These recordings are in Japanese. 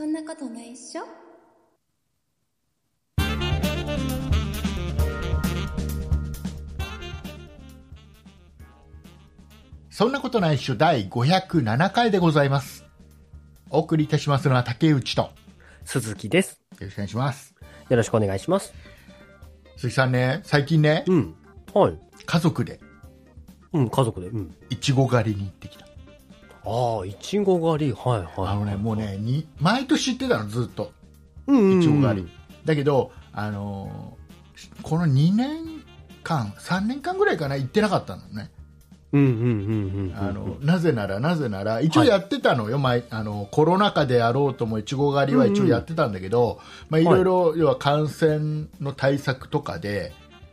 そんなことないっしょ？そんなことないっしょ第507回でございます。お送りいたしますのは竹内と、よ鈴木です。ろしくお願いします。よろしくお願いします。鈴木さんね、最近ね、うん。はい。家族でうん、家族で。うん。いちご狩りに行ってきた。ああ、いちご狩り。はいはい。あのね、もうね、に毎年行ってたの、ずっと。いちご狩り。だけど、あのーこの2年間、3年間ぐらいかな、行ってなかったのね。うんうんうんうんうん。あの、なぜなら、なぜなら、一応やってたのよ、前、あの、コロナ禍であろうとも、いちご狩りは一応やってたんだけど、まあ、いろいろ、要は感染の対策とかで、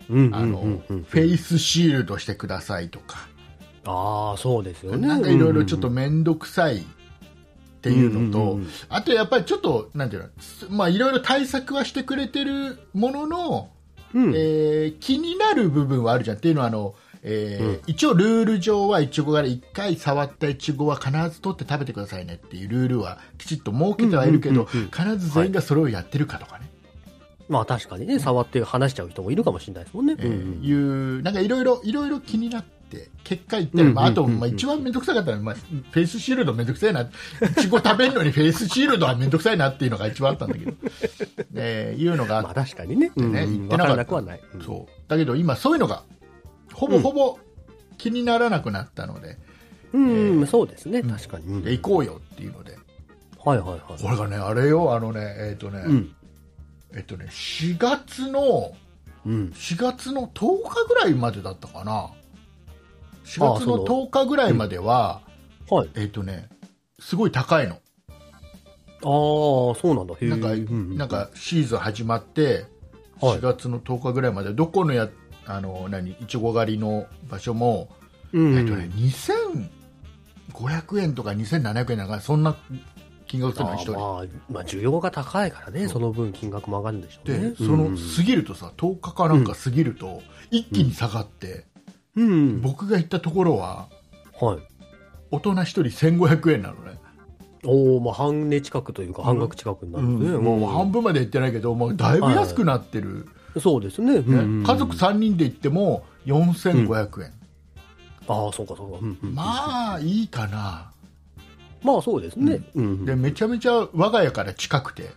あの、フェイスシールドしてくださいとか、ああ、そうですよね。なんかいろいろちょっと面倒くさいっていうのと、うんうんうん。あとやっぱりちょっと、なんていうの、まあいろいろ対策はしてくれてるものの、うん、えー気になる部分はあるじゃん。っていうのはあの、えー一応ルール上はいちご狩り1回触ったいちごは必ず取って食べてくださいねっていうルールはきちっと設けてはいるけど、うんうんうんうん。必ず全員がそれをやってるかとかね、まあ確かにね、触って話しちゃう人もいるかもしれないですもんね。えーうんうん。いうなんかいろいろいろいろ気になって結果言ったら、まあ、あと、まあ、一番面倒くさかったのは、まあ、フェイスシールド面倒くさいないちご食べるのにフェイスシールドは面倒くさいなっていうのが一番あったんだけど、えーいうのがあっまあ確かにね。てね、うん言ってなかった。うんそうだけど今そういうのがほぼほぼ気にならなくなったので、うん、えーそうですね。うん確かに。うんで行こうよっていうのではいはいはい。これがねあれよあのねえっ、とね、うん。えっ、とね4月のうん。4月の10日ぐらいまでだったかな4月のあその10日ぐらいまでははい。えっ、とねすごい高いの。ああ、そうなんだ。なんか、うんなん、かシーズン始まってはい。4月の10日ぐらいまでどこのやあの何いちご狩りの場所も、うんえっとね、2500円とか2700円なんかそんな金額するのあ一人。ーまあ、まあ、需要が高いからね、その分金額も上がるんでしょうで、ね。そのうん過ぎるとさ10日かなんか過ぎると、一気に下がって、うん。僕が行ったところははい。大人一人1500円なのね、おおまあ、半値近くというか、半額近くになうるね。ん。もう半分まで行ってないけどもうだいぶ安くなってる、そうですね。うんねうん。家族3人で行っても4500円、ああ、そうかそうか。うんうんまあいいかな。まあ、そうですね。うん。でめちゃめちゃ我が家から近くて、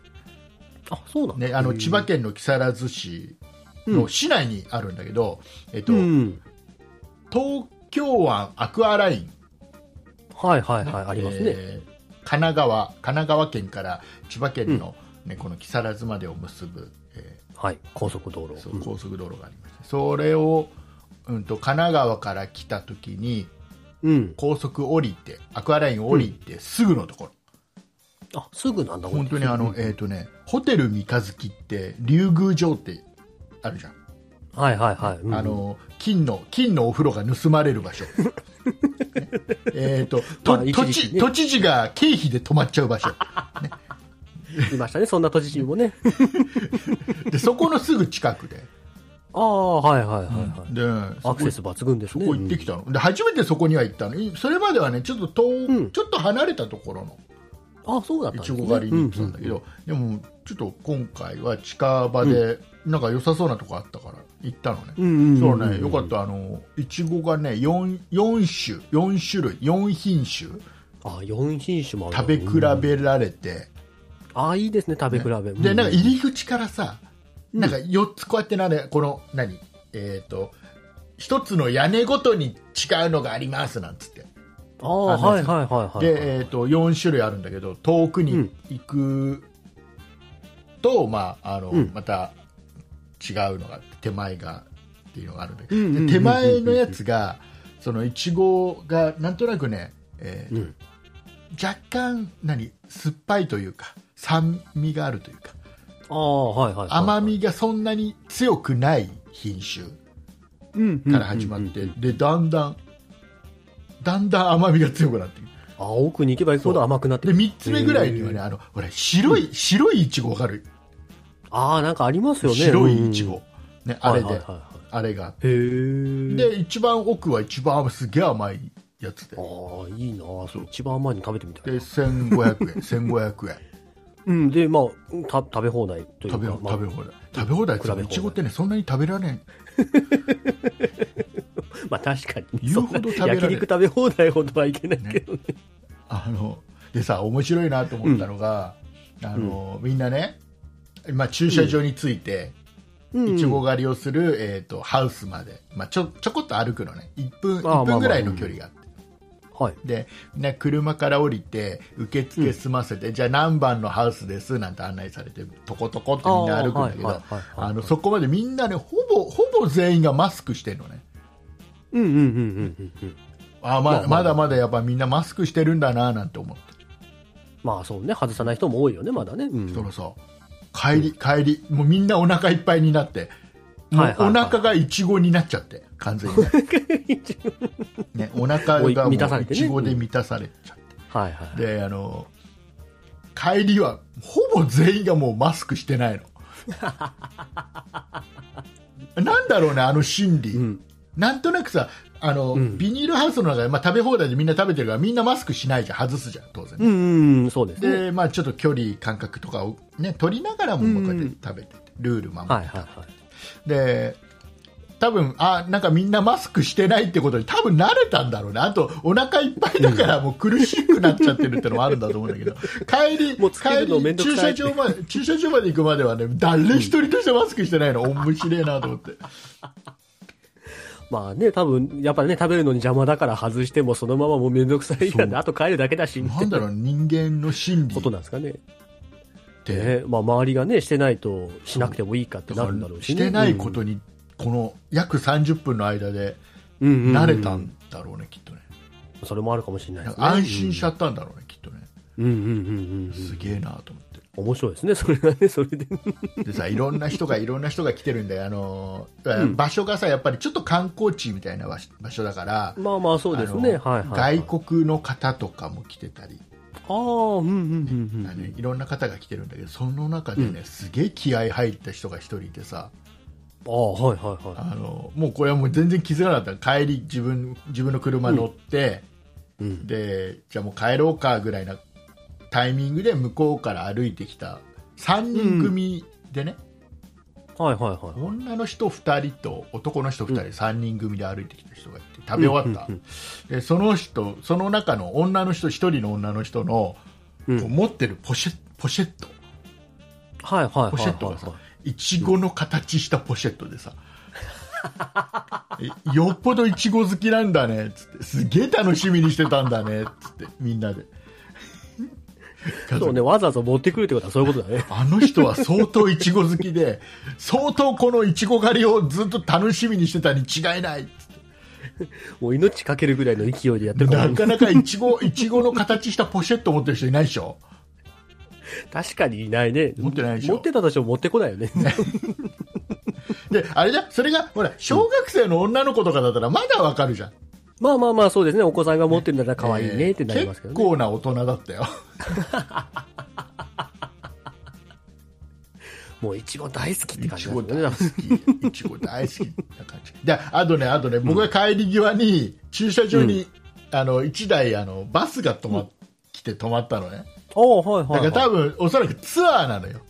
あ、そうなんだ。ね、あの千葉県の木更津市の市内にあるんだけど、えっとうん。東京湾アクアライン、はいはいはい、ありますね。えー神奈川神奈川県から千葉県の、ねこの木更津までを結ぶ、えはい、高速道路。ー。そう高速道路がありましてそれを、うん、と神奈川から来た時にうん。高速降りてアクアライン降りてすぐのところ、あ、すぐなんだ、本当にあの、うん。えっ、とねホテル三日月って竜宮城ってあるじゃんはいはいはい。うんあ、の金の金のお風呂が盗まれる場所、ね。えっととまあ一都知都知事が経費で止まっちゃう場所。いましたね、そんな都知事もね。でそこのすぐ近くで。ああ、はいはいはいはい。でアクセス抜群ですね。そこ行ってきたの、で初めてそこには行ったの。いそれまではねちょっと遠、うん。ちょっと離れたところの。うんあそうだったいちご狩りに行ってたんだけど、でもちょっと今回は近場で、なんか良さそうなとこあったから行ったのね、うんうんうんうん。そうねよかった。あのいちごがね 4, 4種4種類4品種。あ、4品種もある食べ比べられて、あいいですね、食べ比べ。でなんかい入り口からさ、なんか4つこうやってなねこの何？えっ、と一つの屋根ごとに違うのがありますなんつって。ああ、はいはいはいはい。で、えー、と4種類あるんだけど遠くに行くと、まああのうん。また違うのが手前がっていうのがあるんだけど、うんうん手前のやつがそのいちごがなんとなくね、えーうん。若干何酸っぱいというか酸味があるというか。ああ、はいはいはい。甘みがそんなに強くない品種から始まって、でだんだんだんだん甘みが強くなっていく。あ奥に行けば行くほど甘くなってでくる。3つ目ぐらいにはねあのほら白い、白いいちごわかる。ああ、なんかありますよね。白いいちご、ね、あれで、はいはいはいはい。あれがへえ。で一番奥は一番すげえ甘いやつで。ああ、いいな。それ一番甘いの食べてみたいで1500円。1500円。うん、で、まあ、た食べ放題というか、食べまあ食べ放題。食べ放題っていちごってねそんなに食べられん。まあ確かに、言うほど食べられ焼肉食べ放題ほどはいけないけどね。あのでさ面白いなと思ったのが、あのみんなね、まあ、駐車場に着いて、うんいちご狩りをする、えー、とハウスまで、まあ、ちょちょこっと歩くのね。1分ああ1分ぐらいの距離があって、はい。でね、車から降りて受付済ませて、じゃあ何番のハウスですなんて案内されてとことこってみんな歩くんだけどあのそこまでみんなねほぼほぼ全員がマスクしてるのね。うんうんうんうんうんうん。あままあまあまだまだやっぱみんなマスクしてるんだななんて思って、まあそうね、外さない人も多いよね、まだね。うん。そろそろ帰り帰りもうみんなお腹いっぱいになって。もうお腹がいちごになっちゃって完全に。ねねお腹がもういちごで満たされちゃって、はいはい。であの帰りはほぼ全員がもうマスクしてないの。なんだろうねあの心理、うん。なんとなくさあの、うん。ビニールハウスの中で、まあ、食べ放題でみんな食べてるからみんなマスクしないじゃん。外すじゃん当然、うんうんうん、そうですね。でまあ、ちょっと距離感覚とかを、ね、取りながらもこうやって食べてて、ルール守って、はいはいはい。で多分あなんかみんなマスクしてないってことに多分慣れたんだろうね。あとお腹いっぱいだからもう苦しくなっちゃってるってのもあるんだと思うんだけど。帰り帰り駐車場まで駐車場まで行くまではね誰一人としてマスクしてないの。面白いなと思ってまあね、多分、やっぱりね、食べるのに邪魔だから外してもそのままもうめんどくさいやそう。で、あと帰るだけだし、な。いんだなろう人間の心理。ことなんですかね。ってね、まあ周りがね、してないとしなくてもいいかってなるんだろうしね。らしてないことにこの約30分の間で慣れたんだろうねきっとね。それもあるかもしれないね。安心しちゃったんだろうねきっとね。うんうんうんうんうん。すげえなと思って面白いですね、それがね、それで。でさいろんな人がいろんな人が来てるんであの、ん場所がさやっぱりちょっと観光地みたいな場所だからまあまあそうですね、はいはい、はい。外国の方とかも来てたり、ああ、うんうんうんうん。いろんな方が来てるんだけどその中でね、すげえ気合入った人が一人いてさああ、はいはいはい。あのもうこれはもう全然気づかなかった帰り自分自分の車乗って、うん。でじゃあもう帰ろうかぐらいなタイミングで向こうから歩いてきた3人組でね、はいはいはい。女の人2人と男の人2人、3人組で歩いてきた人がいて食べ終わった、うんうんでその人その中の女の人1人の女の人の、うん。持ってるポシェポシェット。はいはいはいポシェットがさはいちごの形したポシェットでさ えよっぽどいちご好きなんだねっつってすげえ楽しみにしてたんだねっつってみんなでそうね、わざわざ持ってくるってことはそういうことだね。あの人は相当いちご好きで相当このいちご狩りをずっと楽しみにしてたに違いない。もう命かけるぐらいの勢いでやってるなかなかいちごいちごの形したポシェット持ってる人いないでしょ？確かにいないね。持ってないでしょ？持ってたとしても持ってこないよね。であれじゃ？それがほら小学生の女の子とかだったらまだわかるじゃんまあまあまあそうですね。お子さんが持ってるんだったら可愛いねってなりますけどね。結構な大人だったよ。もういちご大好きってい感じちご大好き。いちご大好きな感じ。であとねあとね僕が帰り際に駐車場に、あの1台あのバスが止まっ来て止まったのね。おはいはい、はい。だから多分おそらくツアーなのよ。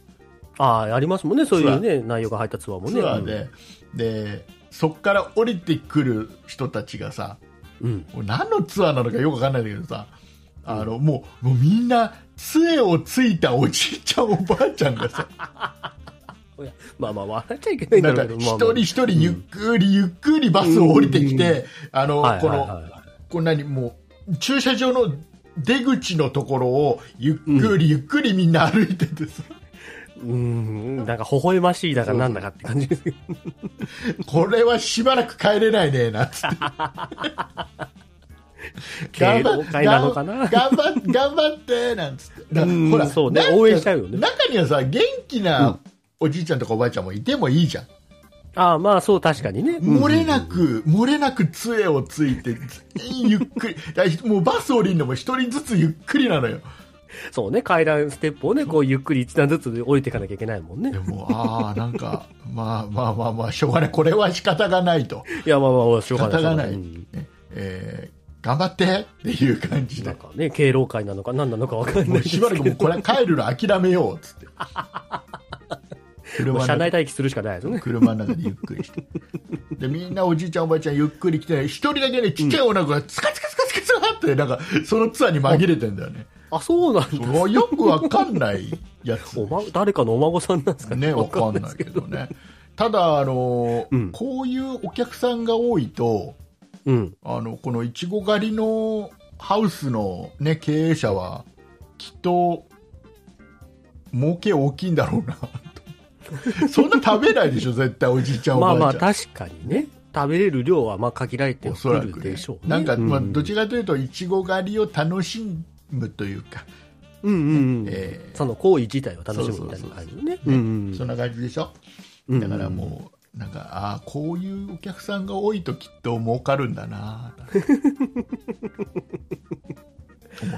ああ、ありますもんね。そういうね、内容が入ったツアーもね。ツアーで、でそっから降りてくる人たちがさうん。何のツアーなのかよくわかんないんだけどさ。あのもうもうみんな杖をついたおじいちゃんおばあちゃんがさ。まあまあ、笑っちゃいけないんだろうけど、一人一人ゆっくりゆっくりバスを降りてきて、あの、はい。この、こんなにもう、駐車場の出口のところをゆっくりゆっくりみんな歩いててさ、うん、なんか微笑ましいだかなんだかって感じですけど。これはしばらく帰れないね、なんつって。敬老会なのかな？頑張っ頑張って、なんつって。ほら、そうね応援しちゃうよね中にはさ、元気なおじいちゃんとかおばあちゃんもいてもいいじゃん。ああ、まあそう、確かにね。漏れなく、漏れなく杖をついて、ゆっくり。もうバス降りるのも一人ずつゆっくりなのよ。そうね、階段ステップをね、こうゆっくり一段ずつ降りていかなきゃいけないもんねで。も、ああ、なんか、まあまあまあまあ、しょうがない。これは仕方がないと。いや、まあまあ、しょう仕がない。方がない。うんねえー頑張ってっていう感じでなん。かね、敬老会なのか何なのかわかんない。しばらくもうこれ帰るの諦めようっつって。も車車内中待機するしかないですよね。車の中でゆっくりして。で、みんなおじいちゃんおばあちゃんゆっくり来て、一人だけね、ちっちゃい女の子がツカツカツカツカツカって、なんか、そのツアーに紛れてんだよね。あ、そうなんだ。もうよくわかんないやつ。おま、誰かのお孫さんなんですかね、わかんないけどね。ただ、あのーうんこういうお客さんが多いと、うん。あの、このいちご狩りのハウスのね、経営者は、きっと、儲け大きいんだろうな。そんな食べないでしょ、絶対おじいちゃんおばまああちゃん。まあ確かにね、食べれる量はまあ限られてくるでしょう、ね。なんか、まあ、うんどちらかというと、いちご狩りを楽しむというか、うんうんうん。えーその行為自体を楽しむみたいな感じのね。うんうんそんな感じでしょ？うんだからもう、なんか、ああ、こういうお客さんが多いときっと儲かるんだな。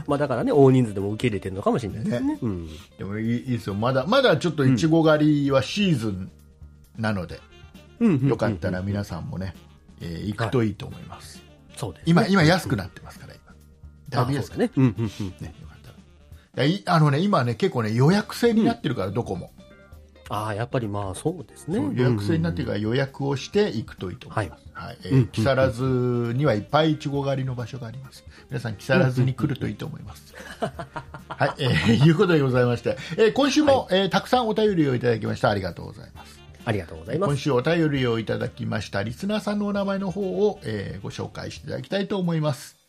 まあだからね、大人数でも受け入れてるのかもしれないですね。うん。でもいいいいですよ。まだ、まだちょっといちご狩りはシーズンなので、うんうんよかったら皆さんもね、えー行くといいと思います。そうです、ね。今、今安くなってますから、今。だいぶ安くあそうだね。うんうんうん。ね、よかったら。いやいあのね、今ね、結構ね、予約制になってるから、どこも。ああ、やっぱりまあそうですね。予約制になってるから予約をして行くといいと思います、はいえ木更津にはいっぱいいちご狩りの場所があります皆さん木更津に来るといいと思います、はい、えーいうことでございまして、えー今週も、えーたくさんお便りをいただきましたありがとうございますありがとうございます。今週お便りをいただきましたリスナーさんのお名前の方を、えーご紹介していただきたいと思います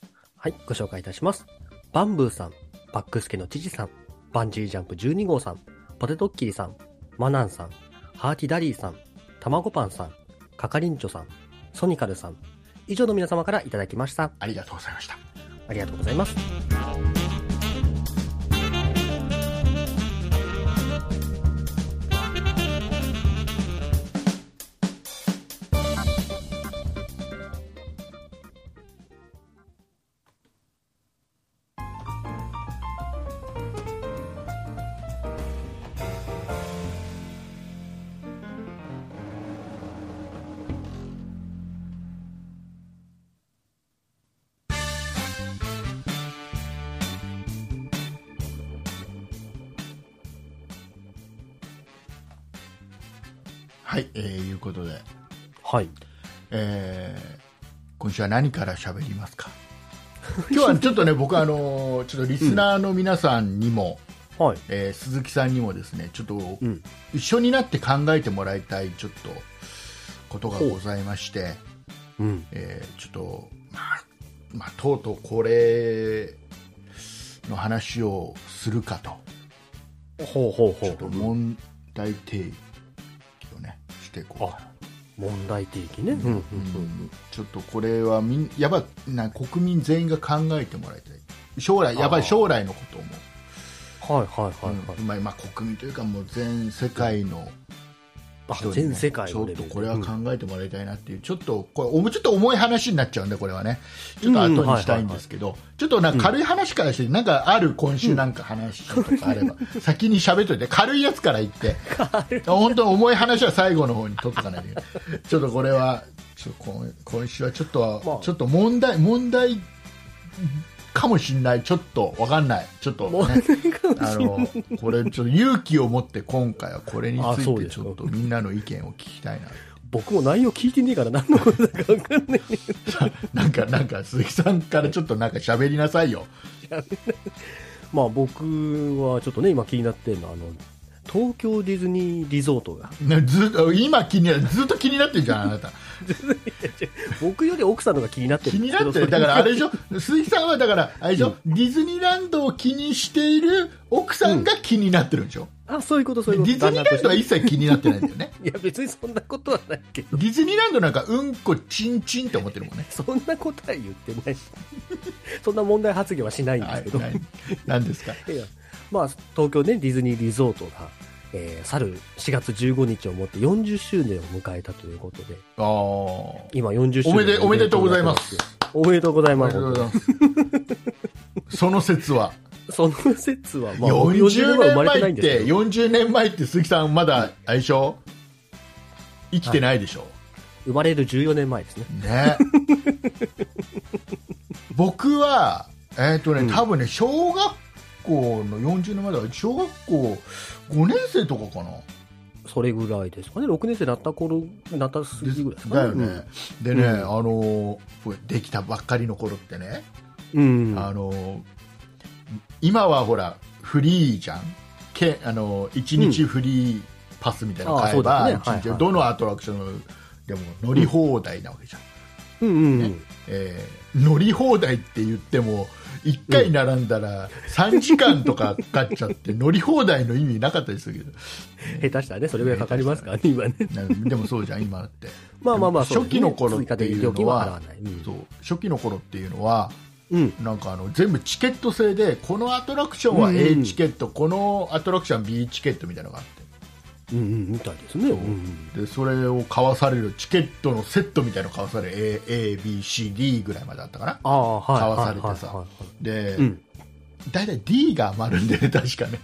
はい、ご紹介いたします。バンブーさん、バックスケの知事さん、バンジージャンプ12号さん、ポテトッキリさん、マナンさん、ハーティダリーさん、たまごパンさん、カカリンチョさん、ソニカルさん、以上の皆様からいただきました。ありがとうございましたありがとうございます。は何から喋りますか？今日はちょっとね僕あのーちょっとリスナーの皆さんにも、はい。えー鈴木さんにもですねちょっとうん。一緒になって考えてもらいたいちょっとことがございまして、うん。えーちょっと、まあまあ、とうとうこれの話をするかとほうほうほちょっとう。問題提起をねしていこうかな問題提起ね。うん。うん。うん。ちょっとこれはみんやばな国民全員が考えてもらいたい将来やばい将来のことをもはいはいはいはい。うんまあ、まあ国民というかもう全世界の全世界ちょっとこれは考えてもらいたいなっていう、ちょっとこれちょっと重い話になっちゃうんでこれはね。ちょっと後にしたいんですけど、ちょっとなんか軽い話からして、なんかある今週なんか話とかあれば、先に喋っといて。軽いやつから言って。本当重い話は最後の方に取っとかないといけない。ちょっとこれはちょっと今今週はちょっと、まあ。ちょっと問題問題かもしれない。ちょっとわかんない。ちょっと、ね、あのこれちょっと勇気を持って今回はこれについうてちょっとみんなの意見を聞きたいな。僕も内容聞いてねえから何のことだか分かんない。なんかなんか鈴木さんからちょっとなんか喋りなさいよ。まあ僕はちょっとね、今気になってるのは、あの、東京ディズニーリゾートが、ねずっと今気にずっと気になってるじゃんあなた。僕より奥さんのが気になって気る。んですけど、になってる。だからあれでしょ？鈴木さんはだからあれでしょ、ディズニーランドを気にしている奥さんが気になってるんでしょ、あ、そういうこと、そうデいうこと。ィズニーランドは一切気になってないんだよねいや、別にそんなことはないけど、ディズニーランドなんかうんこちんちんって思ってるもんね。そんなことは言ってない。し、そんな問題発言はしないんですけど、はい。何ですか？いやまあ、東京ね、ディズニーリゾートが、えー去る4月15日をもって40周年を迎えたということで、ああ今40周年おめでおめでとうございます。おめでとうございます。その説は。その説は、まあ、40は生まれて年前ってないんですけど、40年前って鈴木さんまだ相性？生きてないでしょ、生まれる14年前ですね。ね。僕は、えっ、とね、うん多分ね、小学校の40年前だから、小学校5年生とかかな？それぐらいですかね。6年生になった頃、なった過ぎぐらいですかだよね。でね、うんあのーできたばっかりの頃ってね、うん。うん。あのー今はほら、フリーじゃん。けあのー、1日フリーパスみたいなの買えば、うですねはいはいどのアトラクションでも乗り放題なわけじゃん。うんうんねえー乗り放題って言っても1回並んだら3時間とかかかっちゃって乗り放題の意味なかったりするけど。下手したらね、それぐらいかかりますか？らね、今ね。なでもそうじゃん今だって。まあまあまあ、初期の頃っていうのは初期の頃っていうのはうん。なんかあの全部チケット制でこのアトラクションは A チケット、このアトラクションは B チケットみたいなのがあってうんうん、みたいですね。そううんでそれを買わされるチケットのセットみたいなの買わされる AABCD ぐらいまであったかなああ、はい。買わされてさはいで、うん。大体 D が余るんでね 確かね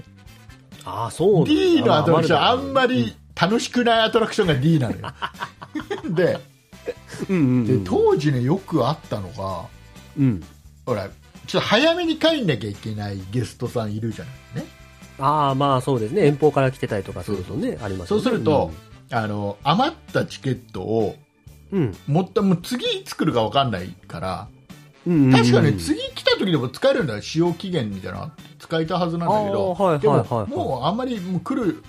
ああ、そう D のアトラクションあまんまり楽しくないアトラクションが D なのよ でうんうんうん。で当時ねよくあったのがうん。ほらちょっと早めに帰んなきゃいけないゲストさんいるじゃないねああ、まあそうですね。遠方から来てたりとかするとね、ありますそうすると、あの余ったチケットをうん。もったもう次いつ来るか分かんないからうん。うん確かね、次来た時でも使えるんだよ使用期限みたいな使えたはずなんだけど、はいはいでも、はいはいもうあんまりもう来る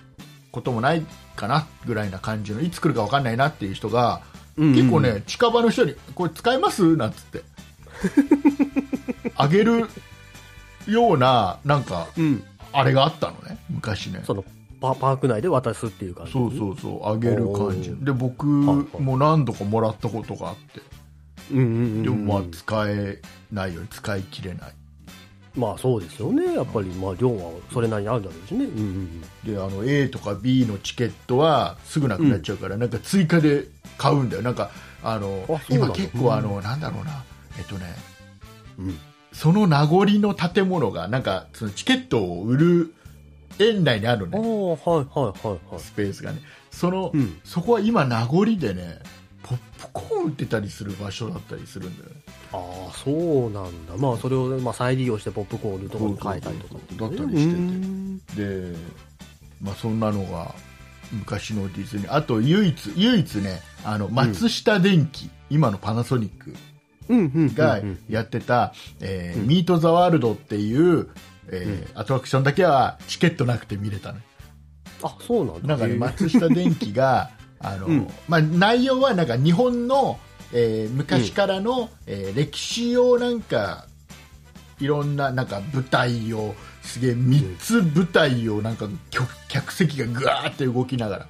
こともないかなぐらいな感じのいつ来るか分かんないなっていう人が、うんうん結構ね近場の人にこれ使えます？なんつって あげるようななんかうん。あれがあったのね昔ね。その、パパーク内で渡すっていう感じ。そうそうそうあげる感じ。で僕も何度かもらったことがあって。うんうんうん。でもまあ使えないよ使い切れない。まあそうですよね。やっぱり、まあ量はそれなりにあるだろうしね。うんうんであの A とか B のチケットはすぐなくなっちゃうから、なんか追加で買うんだよ。なんかあの今結構あの、なんだろうな。えっとね。うん。うん。その名残の建物がなんかそのチケットを売る園内にあるねはいはいはいはい。スペースがねその、うん。そこは今名残でねポップコーン売ってたりする場所だったりするんだよねああ、そうなんだ。まあそれをまあ再利用してポップコーンを売るところに変えたりとかね。だったりしててうんで、まあ、そんなのが昔のディズニーあと唯一唯一ねあの松下電器、今のパナソニックうんうんうんうん。がやってた、えミート・ザ・ワールドっていう、えーアトラクションだけはチケットなくて見れたのあ、そうなんだ。なんかね松下電器があの、うん。まあ、内容はなんか日本の、えー昔からの、えー歴史をなんかいろんななんか舞台をすげえ3つ舞台をなんか客客席がぐわーって動きながら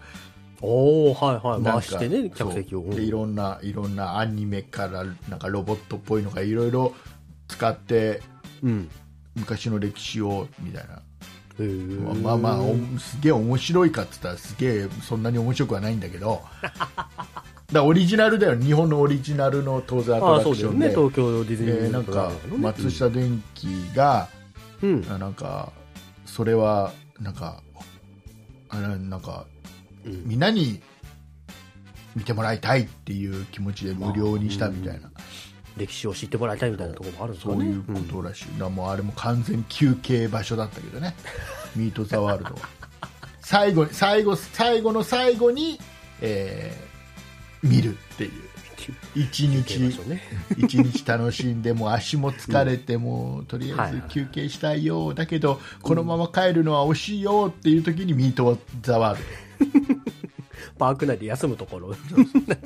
おおはいはい。回してね、客席を。でいろんないろんなアニメからなんかロボットっぽいのがいろいろ使ってうん。昔の歴史をみたいな。まあまあおすげえ面白いかっつったらすげえそんなに面白くはないんだけど だオリジナルだよ日本のオリジナルの当然アトラ。クションで東京ディズニーでなんか松下電器が、うん。あなんかそれはなんかあれなんかうんみんなに見てもらいたいっていう気持ちで無料にしたみたいな、歴史を知ってもらいたいみたいなところもあるんですかね。そういうことらしい、だからもうあれも完全に休憩場所だったけどね。ミート・ザ・ワールド。は最後に最後最後の最後に、えー見るっていう。一日所ね。一日楽しんでもう足も疲れてもうとりあえず休憩したいよだけどこのまま帰るのは惜しいよっていう時にミート・ザ・ワール パーク内で休むところ。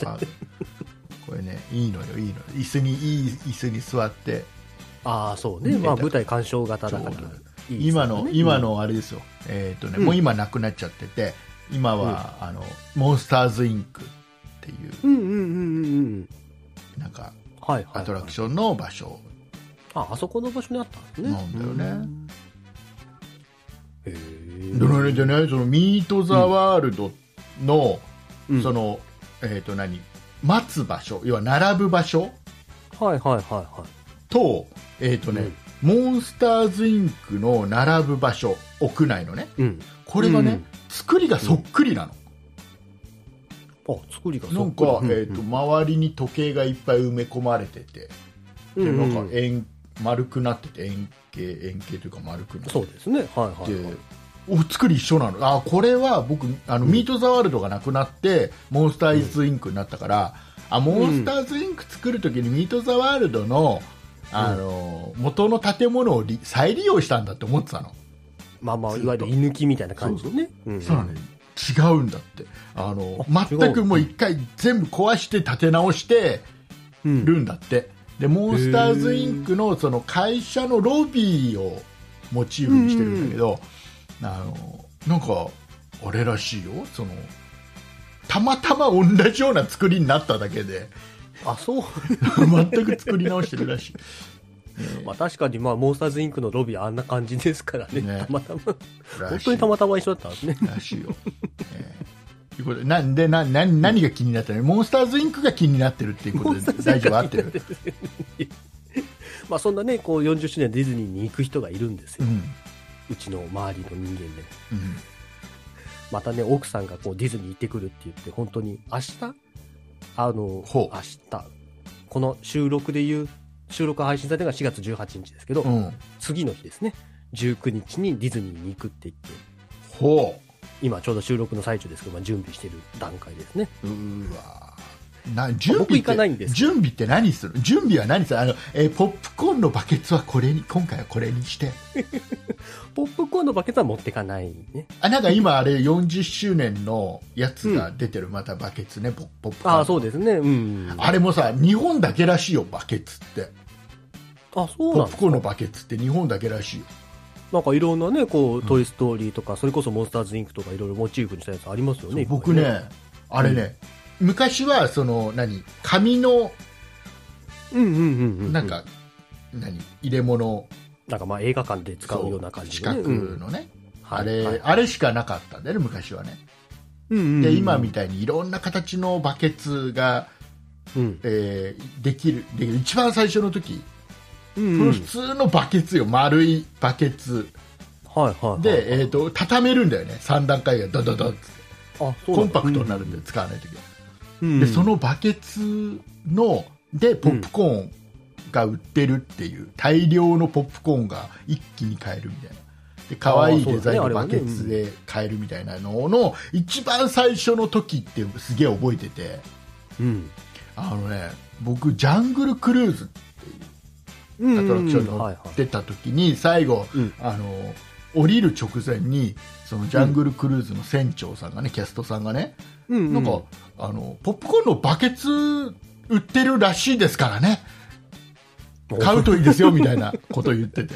ドあこれねいいのよ。いいの。よ椅子にいい椅子に座って。ああ、そうね。まあ舞台鑑賞型だから。いいね。今の今、のあれですよ、えーとねうん。もう今なくなっちゃってて今は、あのモンスターズインクっていううんうんうんうんうん。なんかはいはい。アトラクションの場所、あ、あそこの場所にあったんですね。なんだよねうん。へえ。でねでねそのミート・ザ・ワールドの、うん。そのえっ、と何？待つ場所。要は並ぶ場所？はいはいはいはとえっ、とね、モンスターズインクの並ぶ場所。屋内のね。い。うん。これがね、うん。作りがそっくりなの、あ、作りがなんか、えーと周りに時計がいっぱい埋め込まれてて。でうんうん。なんか円丸くなってて円形円形というか丸くなってそうですね。はいはい、てはい。お作り一緒なの。あこれは僕あの、うん。ミート・ザ・ワールドがなくなってモンスターズ・インクになったから、あモンスターズ・インク作るときにミート・ザ・ワールドのあの、元の建物をり再利用したんだって思ってたの、まあまあ、いわゆる居抜きみたいな感じでね。うん。そうなのよ。違うんだって。あのあ全くもう一回全部壊して建て直してうん。るんだってでモンスターズ・インクのその会社のロビーをモチーフにしてるんだけど、あのなんかあれらしいよそのたまたま同じような作りになっただけであ、そう。全く作り直してるらしい、まあ確かに、まあ、モンスターズインクのロビーあんな感じですからね。ねたまたま。本当にたまたま一緒だったんですね。らしいよ、えいうこと。でなんでなな何が気になったの？モンスターズインクが気になってるっていうことで大丈夫？合ってる、まあそんなね、こう40周年ディズニーに行く人がいるんですよ。うん。うちの周りの人間で。うん。またね、奥さんがこうディズニー行ってくるって言って、本当に明日？あの、明日、この収録で言う、収録配信されたのが4月18日ですけど、うん、次の日ですね、19日にディズニーに行くって言って、ほ今ちょうど収録の最中ですけど、まあ、準備してる段階ですね。ううーわな準備ってないんです準備って何する？準備は何する？あの、えーポップコーンのバケツはこれに今回はこれにして。ポップコーンのバケツは持ってかないね。あなんか今あれ40周年のやつが出てる、またバケツねポポップコーンああ、そうですね。うん。あれもさ日本だけらしいよバケツって。あ、そうポなんですか？ップコーンのバケツって日本だけらしいよなんかいろんなね、こう、ん。トイ・ストーリーとか、それこそモンスターズ・インクとかいろいろモチーフにしたやつありますよね。僕ねあれね、昔はその何紙のうんうんうんうん。なんか、何入れ物。なんかまあ映画館で使うような感じで、ね。四角のね、はい。あれ、はい。あれしかなかったんだよね昔はね。うんうんうんで今みたいにいろんな形のバケツが、うん。えーできるできる一番最初の時、うん。普通のバケツよ丸いバケツ。はいはいはい。で、えー、と畳めるんだよね。3段階がドドドって。あ、そうコンパクトになる。るんで使わない時は、うん。でそのバケツのでポップコーンが売ってるっていう、大量のポップコーンが一気に買えるみたいな。で可愛いデザインのバケツで買えるみたいなのの一番最初の時ってすげえ覚えてて。うん。あのね僕ジャングルクルーズうんアトラクションに乗ってた時に最後、うん。あの降りる直前にそのジャングルクルーズの船長さんがね、キャストさんがね、なんかあのポップコーンのバケツ売ってるらしいですからね。買うといいですよみたいな こと言ってて。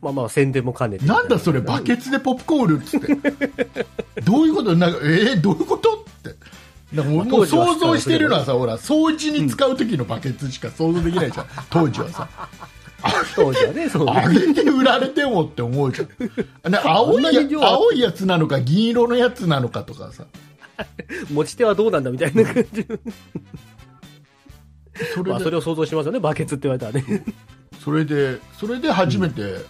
まあまあ宣伝も兼ねて。なんだそれバケツでポップコーン売るっつって。どういうこと？なんかえー、どういうこと？ってなんかもうもう想像してるのはさほら掃除に使う時のバケツしか想像できないじゃん、当時はさ 当時はね、そう。あれで売られてもって思うじゃん。ね、青いや青いやつなのか銀色のやつなのかとかさ。持ち手はどうなんだみたいな感じ。それで、まあそれを想像しますよね、バケツって言われたらね。それで、それで初めて、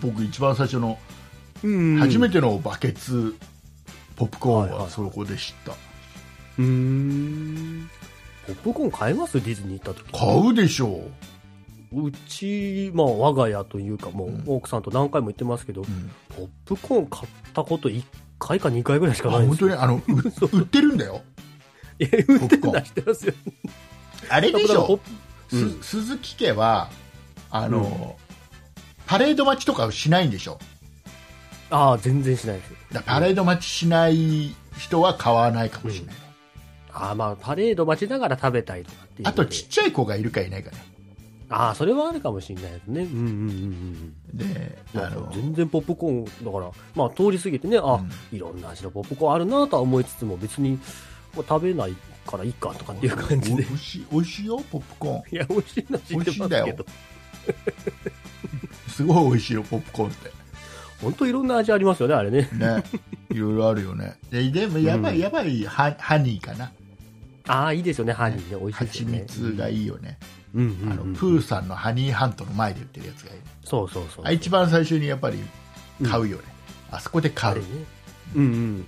僕一番最初の、うん初めてのバケツポップコーンはいはいははいそこで知った。うーん。ポップコーン買えます？ディズニー行った時。買うでしょうち、まあ我が家というかもう、うん奥さんと何回も言ってますけど、う。うん、ポップコーン買ったこと1回か2回ぐらいしかあないんですよ。本当に？あのう売ってるんだよ。いや、売ってポップコーン出してますよ。あれでしょだからポップう鈴木家は、あの、パレード待ちとかしないんでしょ？ああ、全然しないです。だパレード待ちしない人は買わないかもしれない。ああ、まあ、パレード待ちながら食べたいとかっていう。あとちっちゃい子がいるかいないかね。ああ、それはあるかもしれないですね。うんうんうんうん。で、まああの、全然ポップコーン、だから、まあ通り過ぎてね、あ、うんいろんな味のポップコーンあるなとは思いつつも、別に、食べないからいいかとかっていう感じで。お美味しい美味しいよポップコーンいや、美味しいの知ってます美味しいんだけよど。すごい美味しいよポップコーンって本当いろんな味ありますよね、あれね。ねいろいろあるよねででもやばい、うんやばいハハニーかなああ、いいですよね、ハニーね。美味しいです蜂よね。蜜がいいよね、うんうんうん、あのプーさんのハニーハントの前で売ってるやつがいいそうそうそう。あ一番最初にやっぱり買うよね、あそこで買うね。うんうん。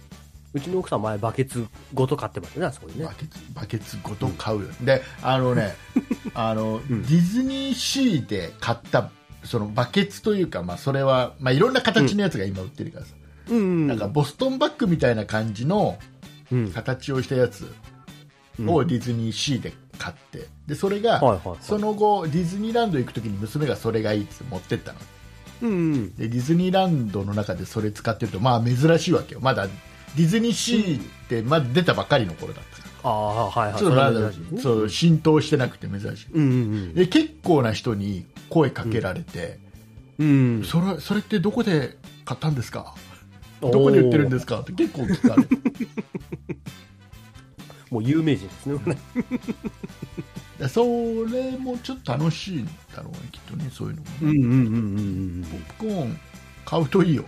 うちの奥さん前バケツごと買ってますね、あそこにねバ。ケツバケツごと買うよ、であのね あの、うんディズニーシーで買ったそのバケツというか、まあ、それは、まあ、いろんな形のやつが今売ってるからさ、うん。なんかボストンバッグみたいな感じのうん、形をしたやつうんをディズニーシーで買って。でそれが、その後ディズニーランド行くときに娘がそれがいいって持ってったの。うんうん。でディズニーランドの中でそれ使ってるとまあ珍しいわけよ。まだディズニーシーってまだ出たばかりの頃だった。からああ、はいはい。ちょっとまだそう浸透してなくて珍しい。うんうんで結構な人に声かけられて、うん。うん。それそれってどこで買ったんですか？どこで売ってるんですか？って結構聞かれて もう有名人ですね。で それもちょっと楽しいんだろうねきっとねそういうのもね、うんうんうんうんうんポップコーン買うといいよ。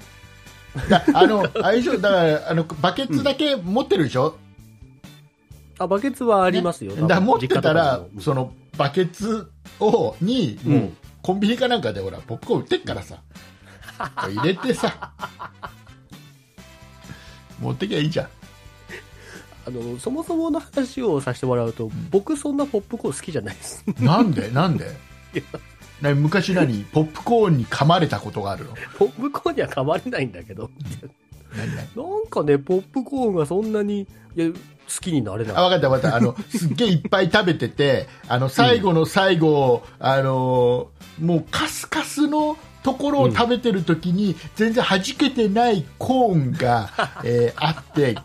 だあの あれでしょ？だからあのバケツだけ持ってるでしょ、あ、バケツはありますよ。だから持ってたらそのバケツをにもう、うんコンビニかなんかでほらポップコーン売ってっからさ。入れてさ。持ってきゃいいじゃんあの、そもそもの話をさせてもらうと、僕そんなポップコーン好きじゃないです。なんで？なんで？いや。な昔何？ポップコーンに噛まれたことがあるの？ポップコーンには噛まれないんだけど、なんかね、ポップコーンがそんなに、いや、好きになれない。あ分かった分かった。あのすっげえいっぱい食べててあの最後の最後、あのもうカスカスのところを食べてる時に、全然弾けてないコーンが、えーあって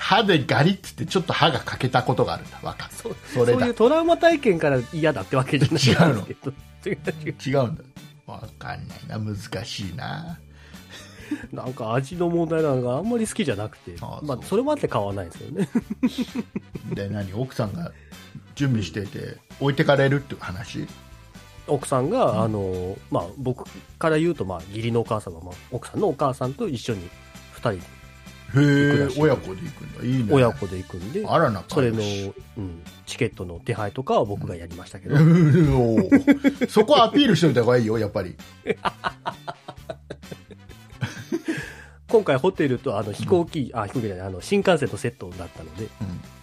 歯でガリッつってちょっと歯が欠けたことがあるんだ分かるそうそれだ。そういうトラウマ体験から嫌だってわけじゃない。んですけど。違う違う。違うんだ。分かんないな難しいな。なんか味の問題なのがあんまり好きじゃなくて、ああまあそれまで買わないですよね。で何奥さんが準備してて置いてかれるっていう話？奥さんが、あの、まあ僕から言うと、まあ義理のお母さんは、まあ奥さんのお母さんと一緒に二人でへ親子で行くんだ。いいね。親子で行くんで、あら仲それのうん、チケットの手配とかは僕がやりましたけど、おー。そこはアピールしておいた方がいいよやっぱり。今回ホテルとあの飛行機、あ、飛行機じゃない、あの新幹線のセットだったので、うん。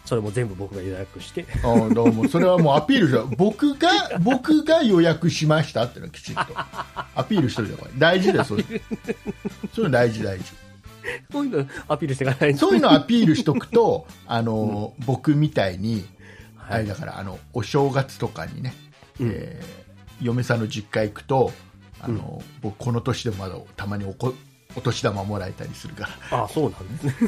それも全部僕が予約して、あーどうも。それはもうアピールし僕が僕が予約しましたっていうのはきちんと。アピールしといた方がいい。大事だよそういうそういうの大事大事 そういうのアピールしていかない。とそういうのアピールしとくと あのー、僕みたいにあはい。れだからあのお正月とかにね、うん。えー嫁さんの実家行くとあの、僕この年でもまだたまにおこお年玉もらえたりするから。あそうなんです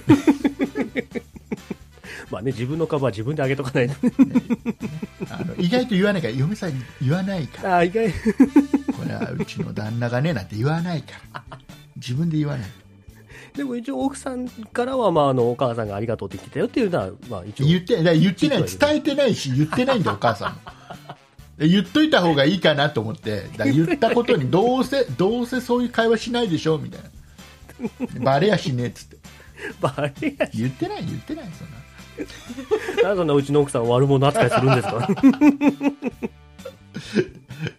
ね。まあね、自分の株は自分であげとかないと。あの意外と言わないから嫁さんに言わないから。あ意外。これはうちの旦那がねなんて言わないから。自分で言わないでも一応奥さんからは、まあ、あの、お母さんがありがとうって言ってたよっていうのは、まあ一応。言って言ってない。伝えてないし言ってないんだよお母さん言っといた方がいいかなと思って。言ったことにどうせどうせそういう会話しないでしょみたいな。バレやしねえっつって。バレや言ってない言ってないそんな。なんでそんなうちの奥さんを悪者扱いするんですか？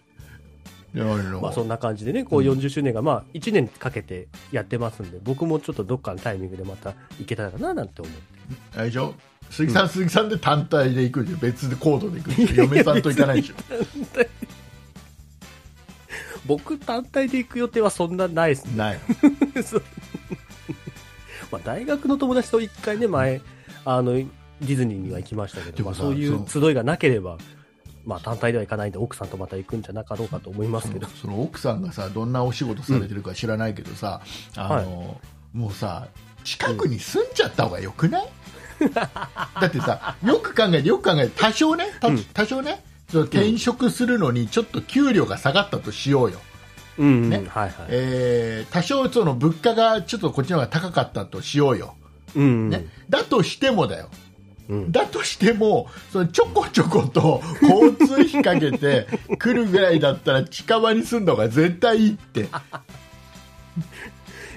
まあそんな感じでね、こううん。40周年がまあ1年かけてやってますんで、僕もちょっとどっかのタイミングでまた行けたらななんて思って。あれでしょ？鈴木さん、鈴木さんで単体で行くんでしょ別でコードで行くんでしょ嫁さんと行かないでしょ。僕単体で行く予定はそんなないですね。ない。まあ大学の友達と一回ね、前、あの、ディズニーには行きましたけど、まあ、そういうそ集いがなければ、まあ単体では行かないんで、奥さんとまた行くんじゃなかろうかと思いますけど。その奥さんがさどんなお仕事されてるか知らないけどさ、あのもうさ近くに住んじゃった方がよくない、だってさよく考えてよく考えて多少ね多少ね、転職するのにちょっと給料が下がったとしようよ、うん、うん、ね。多少その物価がちょっとこっちの方が高かったとしようよ、うん、うん。ね、だとしてもだよ。うん。だとしてもそのちょこちょこと交通費かけて 来るぐらいだったら近場に住んだ方が絶対いいって。